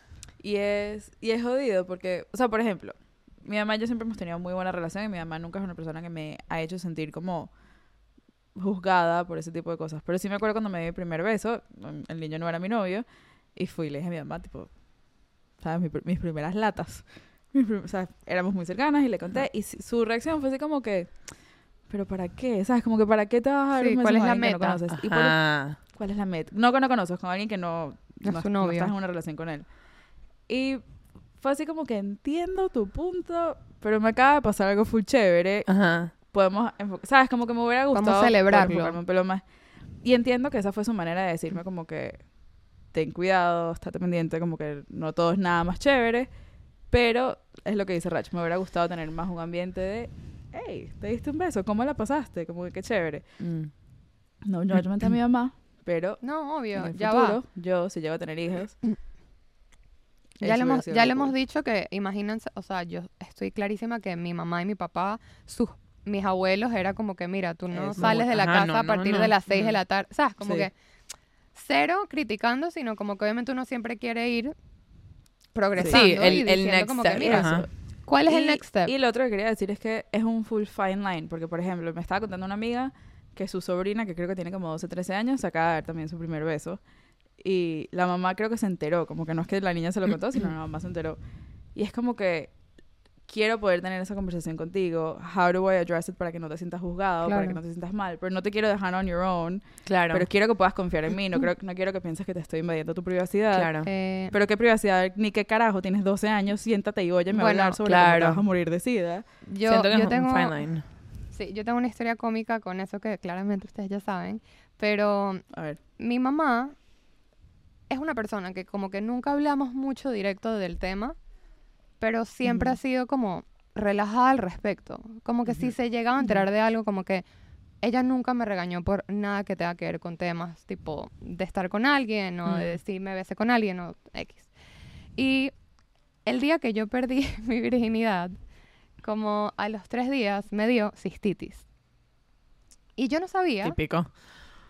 Y es, y es jodido porque, o sea, por ejemplo, mi mamá y yo siempre hemos tenido muy buena relación y mi mamá nunca es una persona que me ha hecho sentir como juzgada por ese tipo de cosas. Pero sí me acuerdo cuando me di mi primer beso, mm, el niño no era mi novio, y fui y le dije a mi mamá, tipo, ¿sabes? Mi mis primeras latas. Mis prim- o sea, éramos muy cercanas y le conté, y su reacción fue así como que, ¿pero para qué? ¿Sabes? Como que ¿para qué te vas a dar Sí, un beso ¿cuál es con la alguien que no meta? conoces? Y por-. ¿Cuál es la meta? No que no conoces, con alguien que no, No es no, no novio. estás en una relación con él. Y fue así como que entiendo tu punto, pero me acaba de pasar algo full chévere. Ajá. Podemos, ¿sabes? Como que me hubiera Vamos a gustado celebrarlo. un pelo más. Y entiendo que esa fue su manera de decirme como que ten cuidado, estate pendiente, como que no todo es nada más chévere. Pero es lo que dice Rach, me hubiera gustado tener más un ambiente de, hey, te diste un beso, ¿cómo la pasaste? Como que qué chévere. Mm. No, yo no a mi mamá, pero no, en obvio, el ya futuro, va. yo, si llego a tener hijos, Ya eso le hemos, ya le hemos dicho que, imagínense, o sea, yo estoy clarísima que mi mamá y mi papá, sus, mis abuelos, era como que, mira, tú no Eso. sales de la Ajá, casa no, a partir no. de las 6 de Mm. la tarde, ¿sabes? Como Sí. que cero criticando, sino como que obviamente uno siempre quiere ir progresando Sí, y el, el diciendo next como que, mira, Ajá. ¿Cuál es el Y- next step? Y lo otro que quería decir es que es un full fine line, porque por ejemplo, me estaba contando una amiga que su sobrina, que creo que tiene como 12, 13 años, se acaba de dar también su primer beso. Y la mamá creo que se enteró, como que no es que la niña se lo contó, sino la mamá se enteró. Y es como que quiero poder tener esa conversación contigo. How do I address it para que no te sientas juzgado, para Claro. que no te sientas mal? Pero no te quiero dejar on your own. Claro. Pero quiero que puedas confiar en mí. No, creo, no quiero que pienses que te estoy invadiendo tu privacidad. claro. Eh, Pero qué privacidad, ni qué carajo, tienes 12 años, siéntate y óyeme Bueno, hablar sobre cómo claro. te vas a morir de sida. yo, Siento que yo es tengo, un fine line. sí, yo tengo una historia cómica con eso que claramente ustedes ya saben, pero A ver. mi mamá es una persona que como que nunca hablamos mucho directo del tema, pero siempre ha sido como relajada al respecto. Como que si se llegaba a enterar de algo, como que ella nunca me regañó por nada que tenga que ver con temas tipo de estar con alguien o de decir me besé con alguien o X. Y el día que yo perdí mi virginidad, como a los tres días me dio cistitis. Y yo no sabía Típico.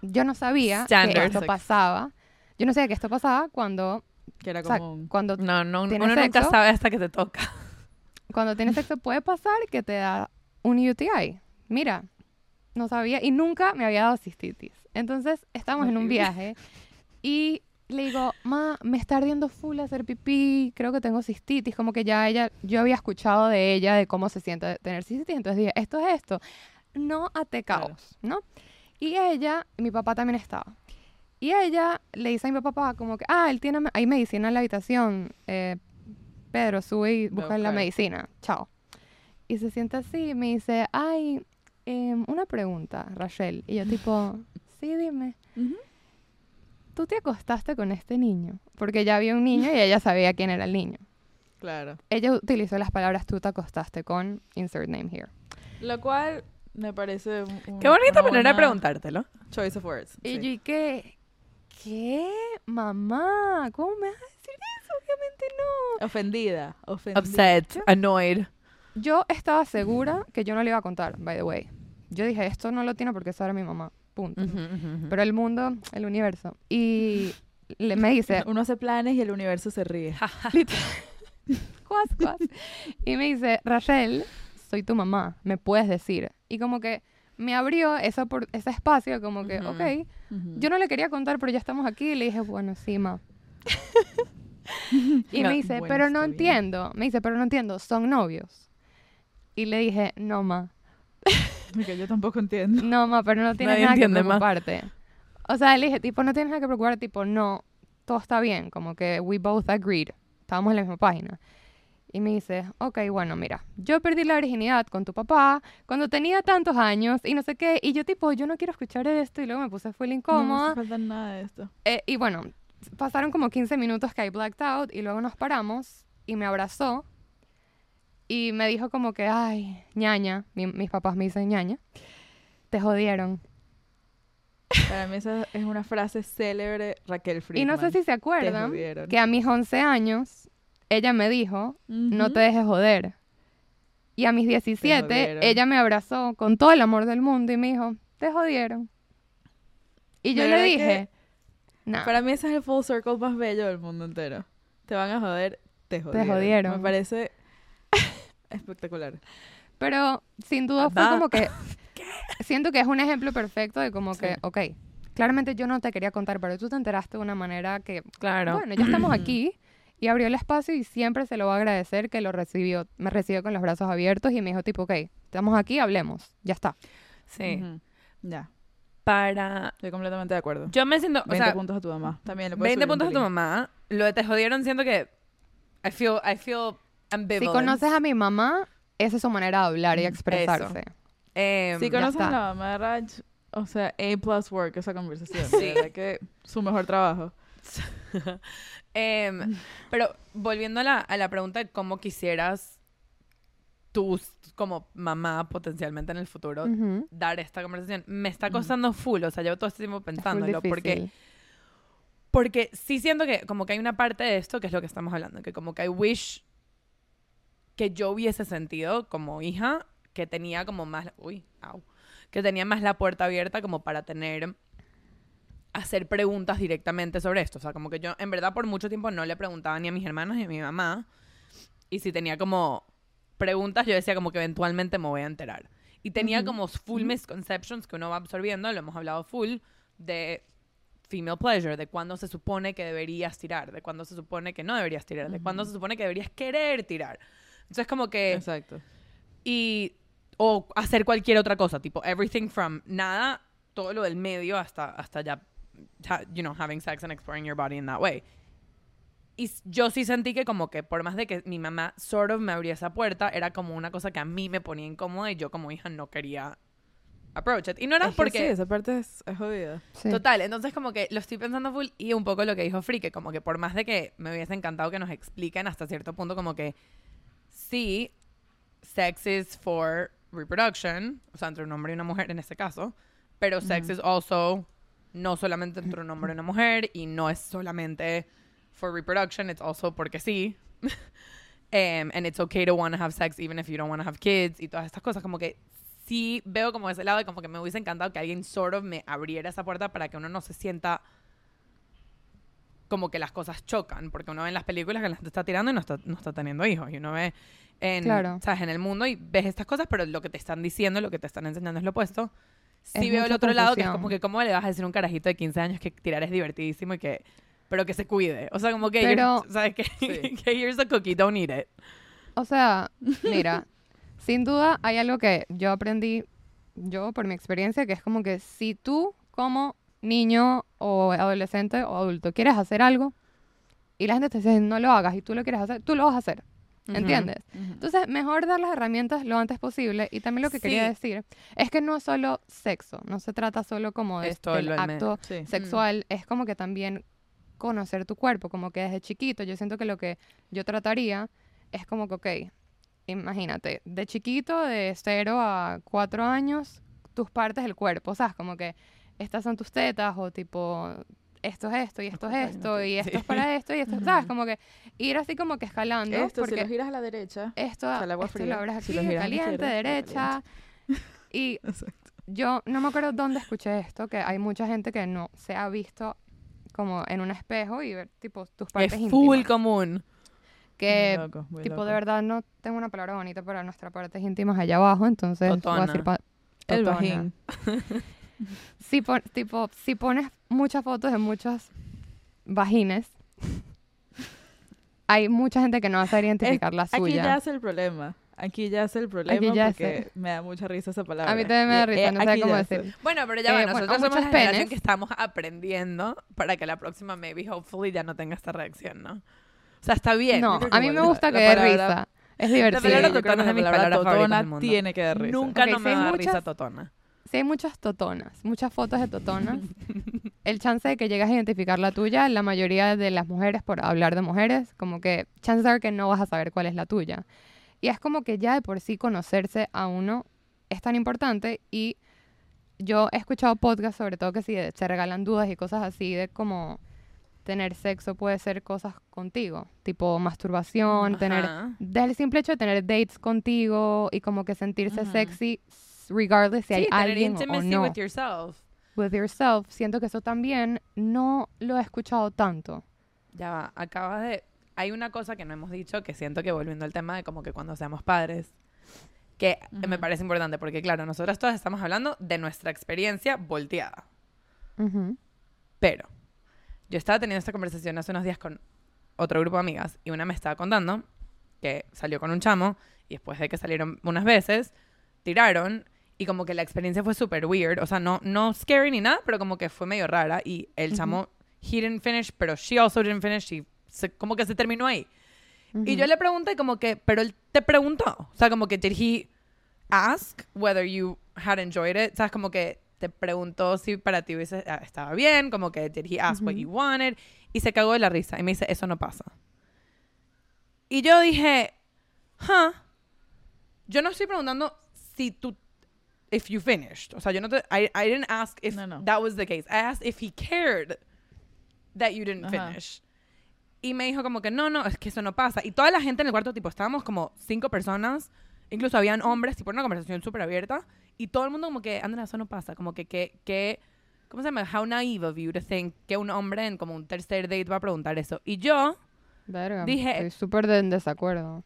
yo no sabía que Standard. esto pasaba. Yo no sabía que esto pasaba cuando, Que era o sea, como un- cuando, No, no, uno ¿Tienes nunca sexo? sabe hasta que te toca. cuando tienes sexo puede pasar que te da un UTI. Mira, no sabía y nunca me había dado cistitis. Entonces, estábamos en un viaje y le digo, ma, me está ardiendo full hacer pipí, creo que tengo cistitis, como que ya ella, yo había escuchado de ella de cómo se siente tener cistitis, entonces dije, esto es esto, no ate Claro. caos, ¿no? Y ella, mi papá también estaba. Y ella le dice a mi papá como que, ah, él tiene, hay medicina en la habitación, eh, Pedro, sube y busca la medicina, chao. Y se sienta así y me dice, ay, em, una pregunta, Rachel. Y yo tipo, sí, dime. ¿Tú te acostaste con este niño? Porque ya había un niño y ella sabía quién era el niño. Claro. ella utilizó las palabras tú te acostaste con insert name here. Lo cual me parece un- Qué bonita manera de preguntártelo. Choice of words. Y sí. yo, ¿y qué? ¿Qué? Mamá, ¿cómo me vas a decir eso? Obviamente no. Ofendida. Ofendida. Upset, annoyed. Yo estaba segura que yo no le iba a contar, by the way. Yo dije, esto no lo tiene porque era mi mamá. Punto. Pero el mundo, el universo. Y le, me dice, Uno hace planes y el universo se ríe. cuas, cuas. Y me dice, Rachel, soy tu mamá, me puedes decir. Y como que me abrió esa por, ese espacio, como que, Ujú. ok, Ujú. yo no le quería contar, pero ya estamos aquí. Y le dije, bueno, sí, ma. y No, me dice, bueno, pero no bien. entiendo. Me dice, pero no entiendo, son novios. Y le dije, no, ma. Porque yo tampoco entiendo. No, ma, pero no tienes Nadie nada que entiende, ma. preocuparte. O sea, le dije, tipo, no tienes nada que preocuparte, tipo, no, todo está bien, como que we both agreed, estábamos en la misma página. Y me dice, ok, bueno, mira, yo perdí la virginidad con tu papá cuando tenía tantos años y no sé qué, y yo tipo, yo no quiero escuchar esto, y luego me puse full No incómoda. me hace falta nada de esto. Eh, y bueno, pasaron como 15 minutos que I blacked out y luego nos paramos y me abrazó y me dijo como que, ay, ñaña, mi- mis papás me dicen ñaña, te jodieron. Para mí esa es una frase célebre Raquel Y Friedman. no sé si se acuerdan que a mis 11 años ella me dijo, no te dejes joder. Y a mis 17 jodieron. ella me abrazó con todo el amor del mundo y me dijo, te jodieron. Y yo le dije, nah, Para mí ese es el full circle más bello del mundo entero. Te van a joder, te jodieron. jodieron. Me parece espectacular. Pero sin duda fue como que siento que es un ejemplo perfecto de como que, ok, claramente yo no te quería contar, pero tú te enteraste de una manera que, Claro. bueno, ya estamos aquí y abrió el espacio y siempre se lo va a agradecer que lo recibió, me recibió con los brazos abiertos y me dijo tipo, ok, estamos aquí, hablemos, ya está. Sí. Ujú. Ya, Para... estoy completamente de acuerdo. Yo me siento... O 20 sea, puntos a tu mamá. También le puedes 20 subir un puntos a tu mamá. Lo de te jodieron siento que... I feel, I feel Si ambivalent. conoces a mi mamá, esa es su manera de hablar y expresarse. Em, Si conoces a la mamá de Raj, o sea, A plus work esa conversación. Sí. Que su mejor trabajo. em, pero volviendo a la, a la pregunta de cómo quisieras tú, como mamá, potencialmente en el futuro, Ujú. dar esta conversación, me está costando full. O sea, llevo todo este tiempo pensándolo. Porque. Porque sí siento que como que hay una parte de esto que es lo que estamos hablando, que como que I wish que yo hubiese sentido como hija que tenía como más, uy, au, que tenía más la puerta abierta como para tener hacer preguntas directamente sobre esto, o sea, como que yo en verdad por mucho tiempo no le preguntaba ni a mis hermanos ni a mi mamá y si tenía como preguntas yo decía como que eventualmente me voy a enterar. Y tenía Ujú. como full misconceptions que uno va absorbiendo, lo hemos hablado full de female pleasure, de cuándo se supone que deberías tirar, de cuándo se supone que no deberías tirar, de cuándo se supone que deberías querer tirar. Entonces como que Exacto. y o hacer cualquier otra cosa, tipo everything from nada, todo lo del medio hasta hasta ya ha- you know, having sex and exploring your body in that way. Y yo sí sentí que como que por más de que mi mamá sort of me abría esa puerta, era como una cosa que a mí me ponía incómoda y yo como hija no quería approach it. Y no era Es que porque sí, esa parte es, es jodida. Sí. Total, entonces como que lo estoy pensando full y un poco lo que dijo Free, que como que por más de que me hubiese encantado que nos expliquen hasta cierto punto como que sí, sex is for reproduction, o sea, entre un hombre y una mujer en este caso, pero sex Ujú. is also no solamente entre un hombre y una mujer y no es solamente for reproduction, it's also porque sí. Um, and it's okay to want to have sex even if you don't want to have kids y todas estas cosas como que sí veo como ese lado y como que me hubiese encantado que alguien sort of me abriera esa puerta para que uno no se sienta como que las cosas chocan, porque uno ve en las películas que la gente está tirando y no está, no está teniendo hijos, y uno ve en, Claro. ¿sabes? en el mundo y ves estas cosas, pero lo que te están diciendo, lo que te están enseñando es lo opuesto. Sí Es veo el otro lado, que es como que cómo le vas a decir a un carajito de 15 años que tirar es divertidísimo y que... Pero que se cuide. O sea, como que... Pero- ¿Sabes? Que, Sí. que here's a cookie, don't eat it. O sea, mira, sin duda hay algo que yo aprendí, yo por mi experiencia, que es como que si tú como niño o adolescente o adulto quieres hacer algo y la gente te dice no lo hagas y tú lo quieres hacer, tú lo vas a hacer, ¿entiendes? Entonces, mejor dar las herramientas lo antes posible. Y también lo que quería decir es que no es solo sexo, no se trata solo como de, Es todo del lo del me- acto Sí. sexual, es como que también conocer tu cuerpo, como que desde chiquito. Yo siento que lo que yo trataría es como que, ok, imagínate, de chiquito, de 0 a 4 años, tus partes del cuerpo, ¿sabes? Como que estas son tus tetas o tipo esto es esto y esto es Ay, esto y esto sí. es para esto y esto, Ujú. ¿sabes? Como que ir así como que escalando Esto, si porque lo giras a la derecha. esto, el agua esto fría, lo abres si aquí, lo a la caliente, derecha. Y Exacto. yo no me acuerdo dónde escuché esto, que hay mucha gente que no se ha visto como en un espejo y ver tipo tus Es partes full íntimas. común. Que Muy loco, muy tipo loco. de verdad no tengo una palabra bonita para nuestras partes íntimas allá abajo, entonces voy a Totona. decir El totona. bajín. Si, pon- tipo, si pones muchas fotos de muchos vagines, hay mucha gente que no va a saber identificar la Aquí suya. ya es el problema. Aquí ya es el problema ya porque sé. me da mucha risa esa palabra. A mí también me da risa, eh, no sé aquí cómo es decir. Bueno, pero ya Eh, bueno, nosotros a somos la generación que estamos aprendiendo para que la próxima, maybe, hopefully, ya no tenga esta reacción, ¿no? O sea, está bien. No, a mí me gusta la- que la dé risa. Es La divertido. palabra totona es de la mis palabra palabras totona tiene que dar risa. Nunca Ok, no sí me da muchas- risa totona. Si hay muchas totonas, muchas fotos de totonas, el chance de que llegas a identificar la tuya, la mayoría de las mujeres, por hablar de mujeres, como que chances are que no vas a saber cuál es la tuya. Y es como que ya de por sí conocerse a uno es tan importante y yo he escuchado podcasts sobre todo que si se regalan dudas y cosas así de como tener sexo puede ser cosas contigo, tipo masturbación, tener Ajá. del simple hecho de tener dates contigo y como que sentirse sexy regardless si hay sí, tener alguien o- no with yourself. with yourself siento que eso también no lo he escuchado tanto Ya va, acabas de... Hay una cosa que no hemos dicho que siento que volviendo al tema de como que cuando seamos padres, que me Ujú. parece importante porque claro, nosotras todas estamos hablando de nuestra experiencia volteada. Ujú. Pero yo estaba teniendo esta conversación hace unos días con otro grupo de amigas y una me estaba contando que salió con un chamo y después de que salieron unas veces, tiraron y como que la experiencia fue súper weird. O sea, no, no scary ni nada, pero como que fue medio rara y el chamo, he didn't finish, pero she also didn't finish y se- como que se terminó ahí. Y Ujú. yo le pregunté como que, pero él te preguntó. O sea, como que, did he ask whether you had enjoyed it? ¿Sabes? Como que te preguntó si para ti hubiese, ah, estaba bien, como que, did he ask what Ujú. you wanted? Y se cagó de la risa. Y me dice, eso no pasa. Y yo dije, huh. Yo no estoy preguntando si tú, if you finished. O sea, yo no te, I, I didn't ask if No, no. that was the case. I asked if he cared that you didn't Ajá. finish. Y me dijo como que no, no, es que eso no pasa. Y toda la gente en el cuarto, tipo, estábamos como cinco personas, incluso habían hombres, tipo, una conversación súper abierta. Y todo el mundo como que, Andrea, eso no pasa. Como que, que, que, ¿cómo se llama? How naive of you to think que un hombre en como un tercer date va a preguntar eso. Y yo, Verga, dije- estoy súper en desacuerdo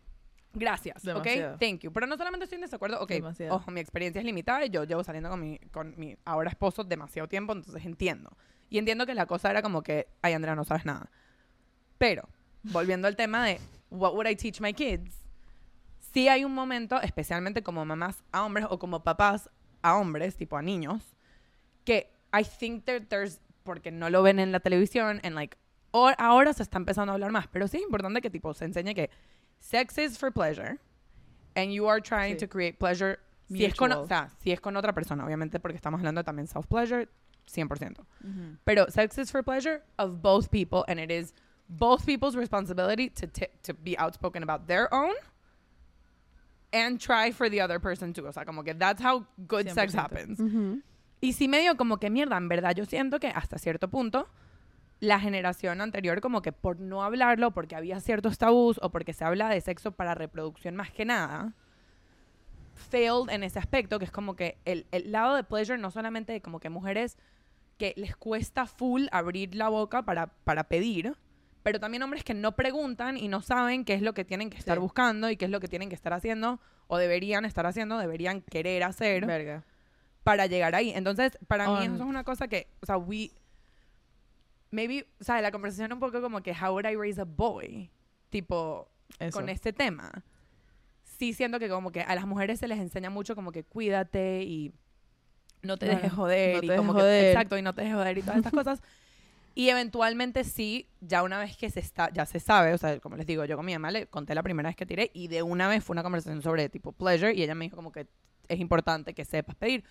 gracias, Demasiado. ¿ok? Thank you. Pero no solamente estoy en desacuerdo, ok, Demasiado. ojo, mi experiencia es limitada y yo llevo saliendo con mi, con mi ahora esposo demasiado tiempo, entonces entiendo. Y entiendo que la cosa era como que, ay, Andrea, no sabes nada. Pero, volviendo al tema de, what would I teach my kids? Sí hay un momento, especialmente como mamás a hombres o como papás a hombres, tipo a niños, que I think that there's, porque no lo ven en la televisión, en like, o- ahora se está empezando a hablar más, pero sí es importante que tipo se enseñe que sex is for pleasure and you are trying Sí. to create pleasure si es, con, o sea, si es con otra persona, obviamente porque estamos hablando también self-pleasure, 100%. Ujú. Pero sex is for pleasure of both people, and it is both people's responsibility to t- to be outspoken about their own and try for the other person too. O sea, como que that's how good sex 100%. happens. Y sí medio como que mierda, en verdad yo siento que hasta cierto punto la generación anterior como que por no hablarlo, porque había ciertos tabús o porque se habla de sexo para reproducción más que nada, failed en ese aspecto, que es como que el, el lado de pleasure no solamente de como que mujeres que les cuesta full abrir la boca para, para pedir, pero también hombres que no preguntan y no saben qué es lo que tienen que estar Sí. buscando y qué es lo que tienen que estar haciendo o deberían estar haciendo, deberían querer hacer Verga. para llegar ahí. Entonces, para mí eso es una cosa que, o sea, we, maybe, o sea, la conversación un poco como que, how would I raise a boy? Tipo, Eso. con este tema. Sí siento que como que a las mujeres se les enseña mucho como que cuídate y no te dejes joder no y te como dejes que, joder. exacto, y no te dejes joder y todas estas cosas. Y eventualmente sí, ya una vez que se está, ya se sabe, o sea, como les digo, yo con mi mamá le conté la primera vez que tiré y de una vez fue una conversación sobre tipo pleasure y ella me dijo como que es importante que sepas pedir.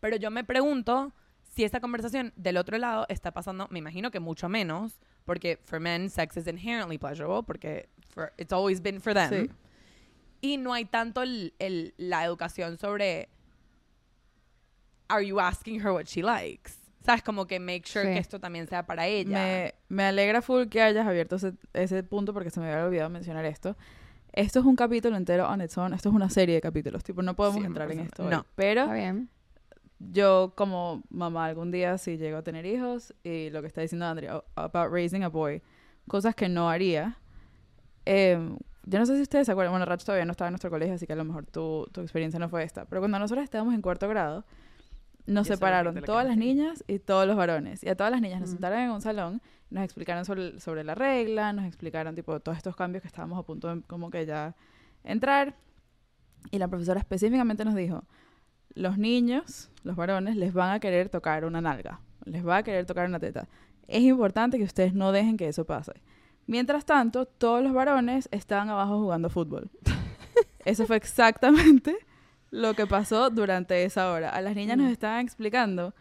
Pero yo me pregunto si esa conversación del otro lado está pasando, me imagino que mucho menos, porque for men sex is inherently pleasurable, porque for, it's always been for them. Sí. Y no hay tanto el, el- la educación sobre are you asking her what she likes? ¿Sabes? Como que make sure Sí. que esto también sea para ella. Me, me alegra full que hayas abierto ese, ese punto porque se me había olvidado mencionar esto. Esto es un capítulo entero on its own. Esto es una serie de capítulos. Tipo, no podemos entrar en 100%. esto. hoy. No. Pero Está bien. Yo como mamá algún día si llego a tener hijos y lo que está diciendo Andrea about raising a boy, cosas que no haría. eh, yo no sé si ustedes se acuerdan, bueno, Rach todavía no estaba en nuestro colegio, así que a lo mejor tu, tu experiencia no fue esta, pero cuando nosotros estábamos en cuarto grado, nos Yo separaron todas las niñas y todos los varones. Y a todas las niñas nos sentaron en un salón, nos explicaron sobre, sobre la regla, nos explicaron tipo todos estos cambios que estábamos a punto de como que ya entrar. Y la profesora específicamente nos dijo, los niños, los varones, les van a querer tocar una nalga, les va a querer tocar una teta. Es importante que ustedes no dejen que eso pase. Mientras tanto, todos los varones estaban abajo jugando fútbol. Eso fue exactamente lo que pasó durante esa hora. A las niñas nos Mm. estaban explicando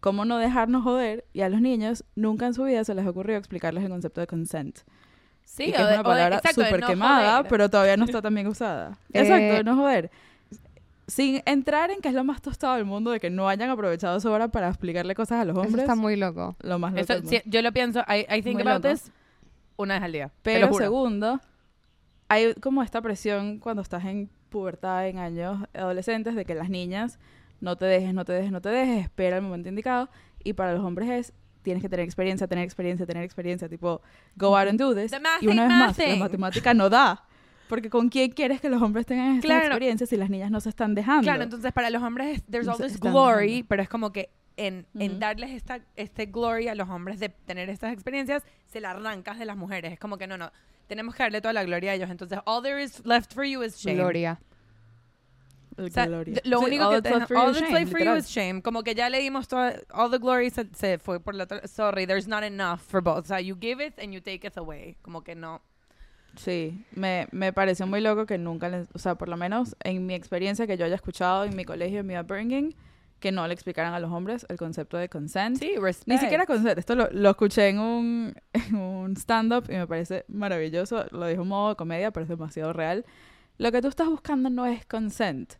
cómo no dejarnos joder y a los niños nunca en su vida se les ocurrió explicarles el concepto de consent. sí, y que o es una de- palabra súper no quemada, joder. pero todavía no está tan bien usada. Eh, Exacto, no joder. Sin entrar en que es lo más tostado del mundo de que no hayan aprovechado su hora para explicarle cosas a los Eso hombres. está muy loco. Lo más loco Eso, sí, yo lo pienso, I, I think Muy about loco. this una vez al día. Pero segundo, hay como esta presión cuando estás en pubertad, en años adolescentes, de que las niñas no te dejes, no te dejes, no te dejes, espera el momento indicado. Y para los hombres es, tienes que tener experiencia, tener experiencia, tener experiencia, tipo, go out and do this. The math Y una vez más, la matemática no da. Porque ¿con quién quieres que los hombres tengan estas Claro. experiencias si las niñas no se están dejando? Claro, entonces para los hombres es- there's all this glory, dejando. pero es como que en, en Ujú. darles esta este glory a los hombres de tener estas experiencias, se la arrancas de las mujeres. Es como que no, no, tenemos que darle toda la gloria a ellos. Entonces, all there is left for you is shame. Gloria. O sea, gloria. lo Sí, único all que that's te left for you all is that's left for you is shame. Como que ya le dimos toda all the glory se, se fue por la otra- sorry, there's not enough for both. O sea, you give it and you take it away. Como que no. Sí, me, me pareció muy loco que nunca, les, o sea, por lo menos en mi experiencia que yo haya escuchado en mi colegio, en mi upbringing, que no le explicaran a los hombres el concepto de consent. Sí, respect. Ni siquiera consent, esto lo, lo escuché en un, en un stand-up y me parece maravilloso, lo dijo en modo de comedia, pero es demasiado real. Lo que tú estás buscando no es consent.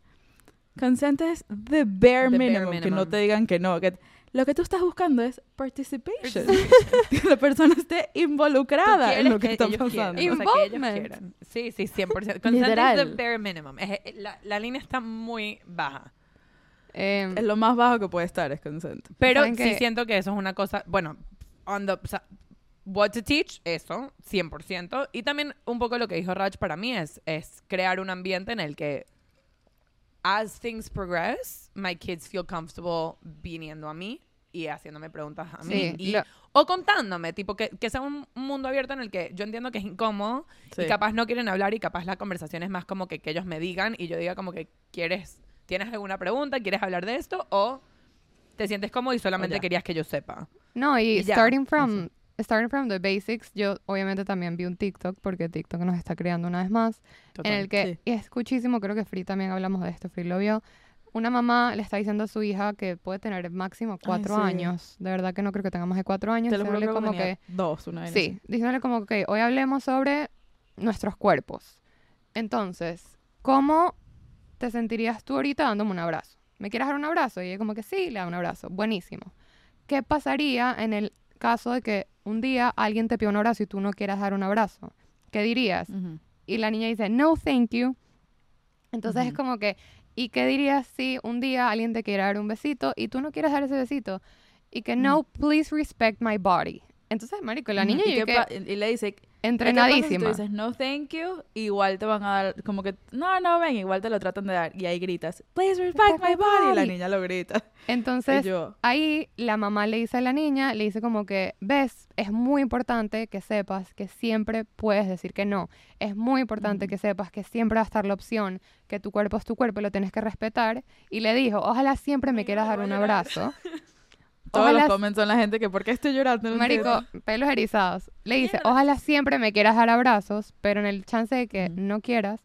Consent es the bare, The bare minimum, que no minimum. te digan que no. Que lo que tú estás buscando es participation. que la persona esté involucrada en lo que, está ellos pasando. quieran, o sea, que ellos Involvement. quieran. Sí, sí, 100%. Consent is the bare minimum. Es- es- la, la línea está muy baja. Em, Es lo más bajo que puede estar, es consent. Pero ¿Saben sí siento que eso es una cosa, bueno, on the, o sea, what to teach, eso, 100%. Y también un poco lo que dijo Raj para mí es, es crear un ambiente en el que as things progress, my kids feel comfortable viniendo a mí y haciéndome preguntas a mí. sí, y- lo- o contándome, tipo, que, que sea un mundo abierto en el que yo entiendo que es incómodo Sí. y capaz no quieren hablar y capaz la conversación es más como que, que ellos me digan y yo diga como que quieres, tienes alguna pregunta, quieres hablar de esto o te sientes cómodo y solamente ya. querías que yo sepa. No, y, Y starting from starting from the basics, yo obviamente también vi un TikTok porque TikTok nos está creando una vez más, en el que sí. y es muchísimo, creo que Free también hablamos de esto, Free lo vio. Una mamá le está diciendo a su hija que puede tener máximo cuatro sí. años. De verdad que no creo que tenga más de cuatro años. Te lo juro como que dos, una vez Sí, diciéndole como que hoy hablemos sobre nuestros cuerpos. Entonces, ¿cómo te sentirías tú ahorita dándome un abrazo? ¿Me quieres dar un abrazo? Y ella como que sí, le da un abrazo. Buenísimo. ¿Qué pasaría en el caso de que un día alguien te pida un abrazo y tú no quieras dar un abrazo? ¿Qué dirías? Y la niña dice, no, thank you. Entonces es como que, ¿y qué dirías si un día alguien te quiere dar un besito y tú no quieres dar ese besito? Y que, no, please respect my body. Entonces, marico, la niña. ¿Y, yo que y le dice, ¿y qué pasa si entrenadísima. tú dices no thank you, igual te van a dar, como que, no, no, ven, igual te lo tratan de dar. Y ahí gritas, please respect my body. Y la niña lo grita. Entonces, yo, ahí la mamá le dice a la niña, le dice como que, ves, es muy importante que sepas que siempre puedes decir que no. Es muy importante Ujú. que sepas que siempre va a estar la opción, que tu cuerpo es tu cuerpo y lo tienes que respetar. Y le dijo, ojalá siempre me Ay, quieras no, dar un abrazo. todos Ojalá los comments son la gente que, ¿por qué estoy llorando? No Marico, entiendo. pelos erizados. Le dice, ojalá siempre me quieras dar abrazos, pero en el chance de que Ujú. no quieras,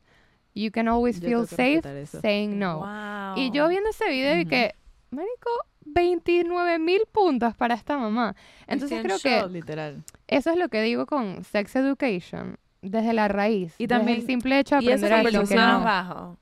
you can always Yo feel safe eso. saying no. Wow. Y yo viendo ese video y Ujú. que, marico, 29 mil puntos para esta mamá. Entonces creo que Literal. eso es lo que digo con sex education. desde la raíz. Y Y también- también el simple hecho de y esa aprender a decir que no. más bajo.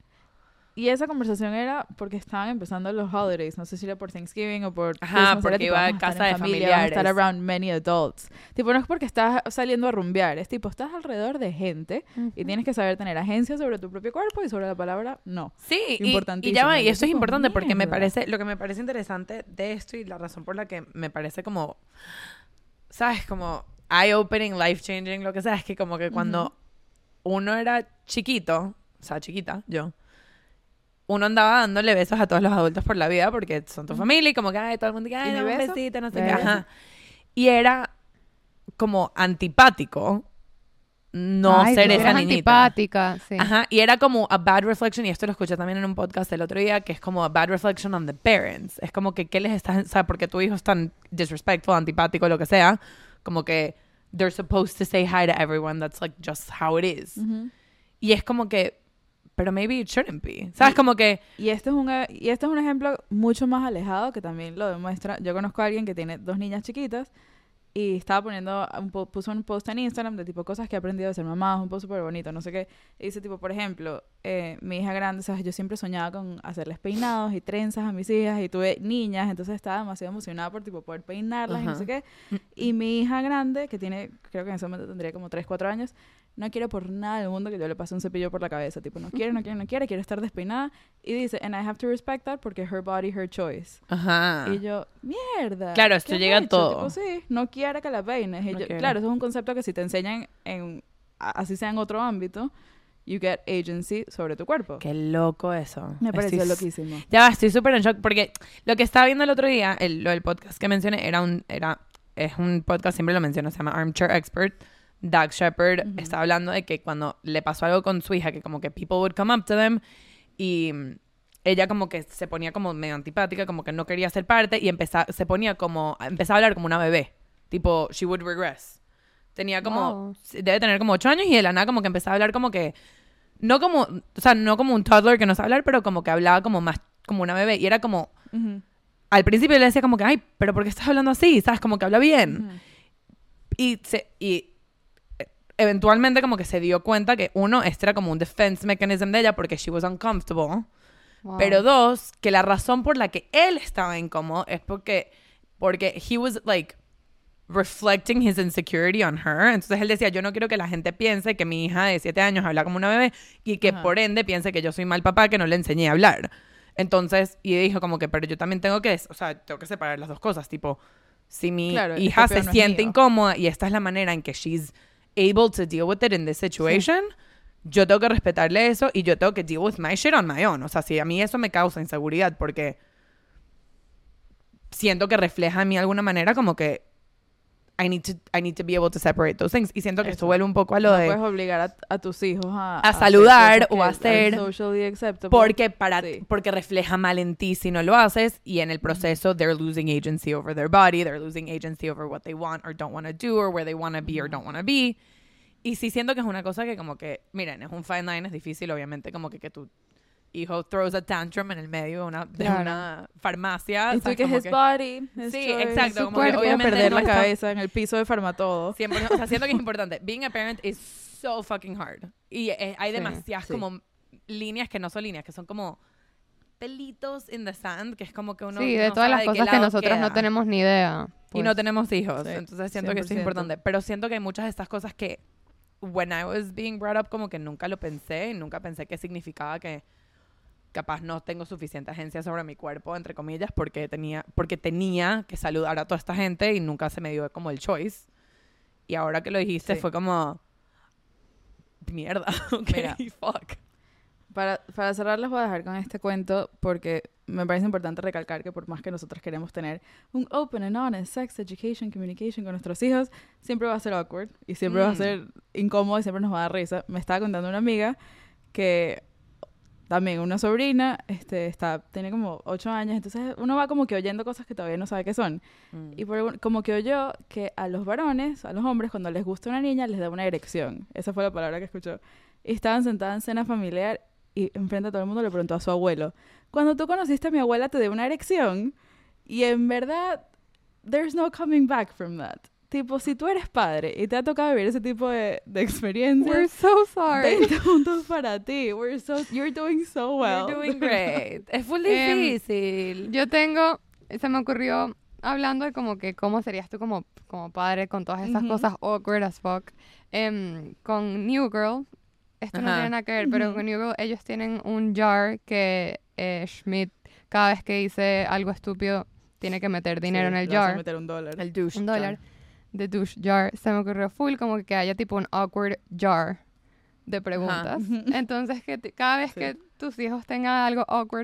Y esa conversación era porque estaban empezando los holidays. No sé si era por Thanksgiving o por Ajá, Christmas, era porque tipo, iba a casa de familia, a estar familiares. around many adults. Tipo, no es porque estás saliendo a rumbear. Es tipo, estás alrededor de gente y tienes que saber tener agencia sobre tu propio cuerpo y sobre la palabra no. Sí, y- y, Importantísimo. ya va, y Y esto es importante porque me parece, lo que me parece interesante de esto y la razón por la que me parece como, ¿sabes? Como eye-opening, life-changing, lo que sea, es que como que cuando uno era chiquito, o sea, chiquita, yo, uno andaba dándole besos a todos los adultos por la vida porque son tu familia y como que, ay, todo el mundo que, ay, ¿Y mi dame un besito, no sé ¿Mi qué, ajá. Y era como antipático no Ay, ser esa niñita. antipática, sí. Ajá, y era como a bad reflection, y esto lo escuché también en un podcast el otro día, que es como a bad reflection on the parents. Es como que, ¿qué les estás, o sea, porque tu hijo es tan disrespectful, antipático, lo que sea, como que they're supposed to say hi to everyone, that's like just how it is. Y es como que, pero maybe it shouldn't be. ¿Sabes? Como que, Y este, es un, e- y este es un ejemplo mucho más alejado que también lo demuestra. Yo conozco a alguien que tiene dos niñas chiquitas y estaba poniendo, un po- puso un post en Instagram de tipo cosas que he aprendido de ser mamá, un post súper bonito, no sé qué. Y dice tipo, por ejemplo, eh, mi hija grande, ¿sabes? Yo siempre soñaba con hacerles peinados y trenzas a mis hijas y tuve niñas, entonces estaba demasiado emocionada por tipo poder peinarlas y no sé qué. Y mi hija grande, que tiene, creo que en ese momento tendría como 3, 4 años, no quiere por nada del mundo que yo le pase un cepillo por la cabeza. Tipo, no quiere, no quiere, no quiere, quiere estar despeinada. Y dice, and I have to respect that porque her body, her choice. ajá. Y yo, mierda. Claro, esto ¿qué llega a todo. Tipo, sí, no quiere que la peines. Y No yo- claro, eso es un concepto que si te enseñan en, así sea en otro ámbito, you get agency sobre tu cuerpo. Qué loco eso. Me pareció Estoy loquísimo. Ya va, estoy súper en shock porque lo que estaba viendo el otro día, el, lo del podcast que mencioné, era un, era, es un podcast, siempre lo menciono, se llama Armchair Expert. Doug Shepard Ujú. estaba hablando de que cuando le pasó algo con su hija, que como que people would come up to them y mm, ella como que se ponía como medio antipática, como que no quería ser parte y empezaba, se ponía como, empezaba a hablar como una bebé, tipo, she would regress. Tenía como, Wow. debe tener como ocho años y de la nada como que empezaba a hablar como que, no como, o sea, no como un toddler que no sabe hablar, pero como que hablaba como más, como una bebé. Y era como, Ujú, al principio le decía como que, ay, pero ¿por qué estás hablando así? ¿Sabes? Como que habla bien. Y, se, y eventualmente como que se dio cuenta que uno, este era como un defense mechanism de ella porque she was uncomfortable. Wow. Pero dos, que la razón por la que él estaba incómodo es porque, porque he was like reflecting his insecurity on her. Entonces él decía, yo no quiero que la gente piense que mi hija de siete años habla como una bebé y que Ajá. por ende piense que yo soy mal papá que no le enseñé a hablar. Entonces, y dijo como que, pero yo también tengo que, o sea, tengo que separar las dos cosas, tipo, si mi Claro, hija se no siente incómoda y esta es la manera en que she's able to deal with it in this situation, yo tengo que respetarle eso y yo tengo que deal with my shit on my own. O sea, si a mí eso me causa inseguridad porque siento que refleja en mí de alguna manera como que I need to, I need to be able to separate those things. Y siento que esto Eso. vuelve un poco a lo no de... puedes obligar a, a tus hijos a, A saludar o a hacer- socially acceptable. Porque, para, Sí. porque refleja mal en ti si no lo haces y en el proceso they're losing agency over their body, they're losing agency over what they want or don't want to do or where they want to be or don't want to be. Y sí siento que es una cosa que como que, miren, es un fine line, es difícil obviamente como que, que tu hijo throws a tantrum en el medio de una, de Claro. una farmacia. Y tú que his body, his Sí, choice, exacto, su como que cuerpo, obviamente perder no la está- cabeza en el piso de Farmatodo. 100%, o sea, siento que es importante. Being a parent is so fucking hard. Y eh, hay Sí, demasiadas sí. como líneas que no son líneas, que son como pelitos in the sand, que es como que uno sí, de no todas las cosas que nosotros no tenemos ni idea. Y no pues. tenemos hijos. Sí, Entonces siento que eso es 100%. importante. Pero siento que hay muchas de estas cosas que, when I was being brought up, como que nunca lo pensé y nunca pensé que significaba que capaz no tengo suficiente agencia sobre mi cuerpo, entre comillas, porque tenía, porque tenía que saludar a toda esta gente y nunca se me dio como el choice. Y ahora que lo dijiste Sí. fue como, mierda, ok, Mira. fuck. Para, para cerrar les voy a dejar con este cuento porque me parece importante recalcar que por más que nosotros queremos tener un open and honest sex education communication con nuestros hijos, siempre va a ser awkward y siempre va a Mm. ser incómodo y siempre nos va a dar risa. Me estaba contando una amiga que también una sobrina este está tiene como ocho años, entonces uno va como que oyendo cosas que todavía no sabe qué son. Mm. Y por como que oyó que a los varones, a los hombres, cuando les gusta una niña, les da una erección. Esa fue la palabra que escuchó. Y estaban sentadas en cena familiar y enfrente a todo el mundo le preguntó a su abuelo, cuando tú conociste a mi abuela te dio una erección. Y en verdad, there's no coming back from that. Tipo, si tú eres padre y te ha tocado vivir ese tipo de, de We're experiencias, so sorry. 20 puntos para ti. We're so, you're doing so well. You're doing great. es full Em, difícil. Yo tengo, se me ocurrió hablando de como que cómo serías tú como, como padre con todas esas cosas awkward as fuck. Em, con New Girl, esto no tiene nada que ver, pero con New Girl ellos tienen un jar que eh, Schmidt cada vez que dice algo estúpido tiene que meter dinero Sí, en el jar. meter un dólar. el douche. Un dólar de douche jar. Se me ocurrió full como que haya tipo un awkward jar de preguntas. Entonces que cada vez Sí. que tus hijos tengan algo awkward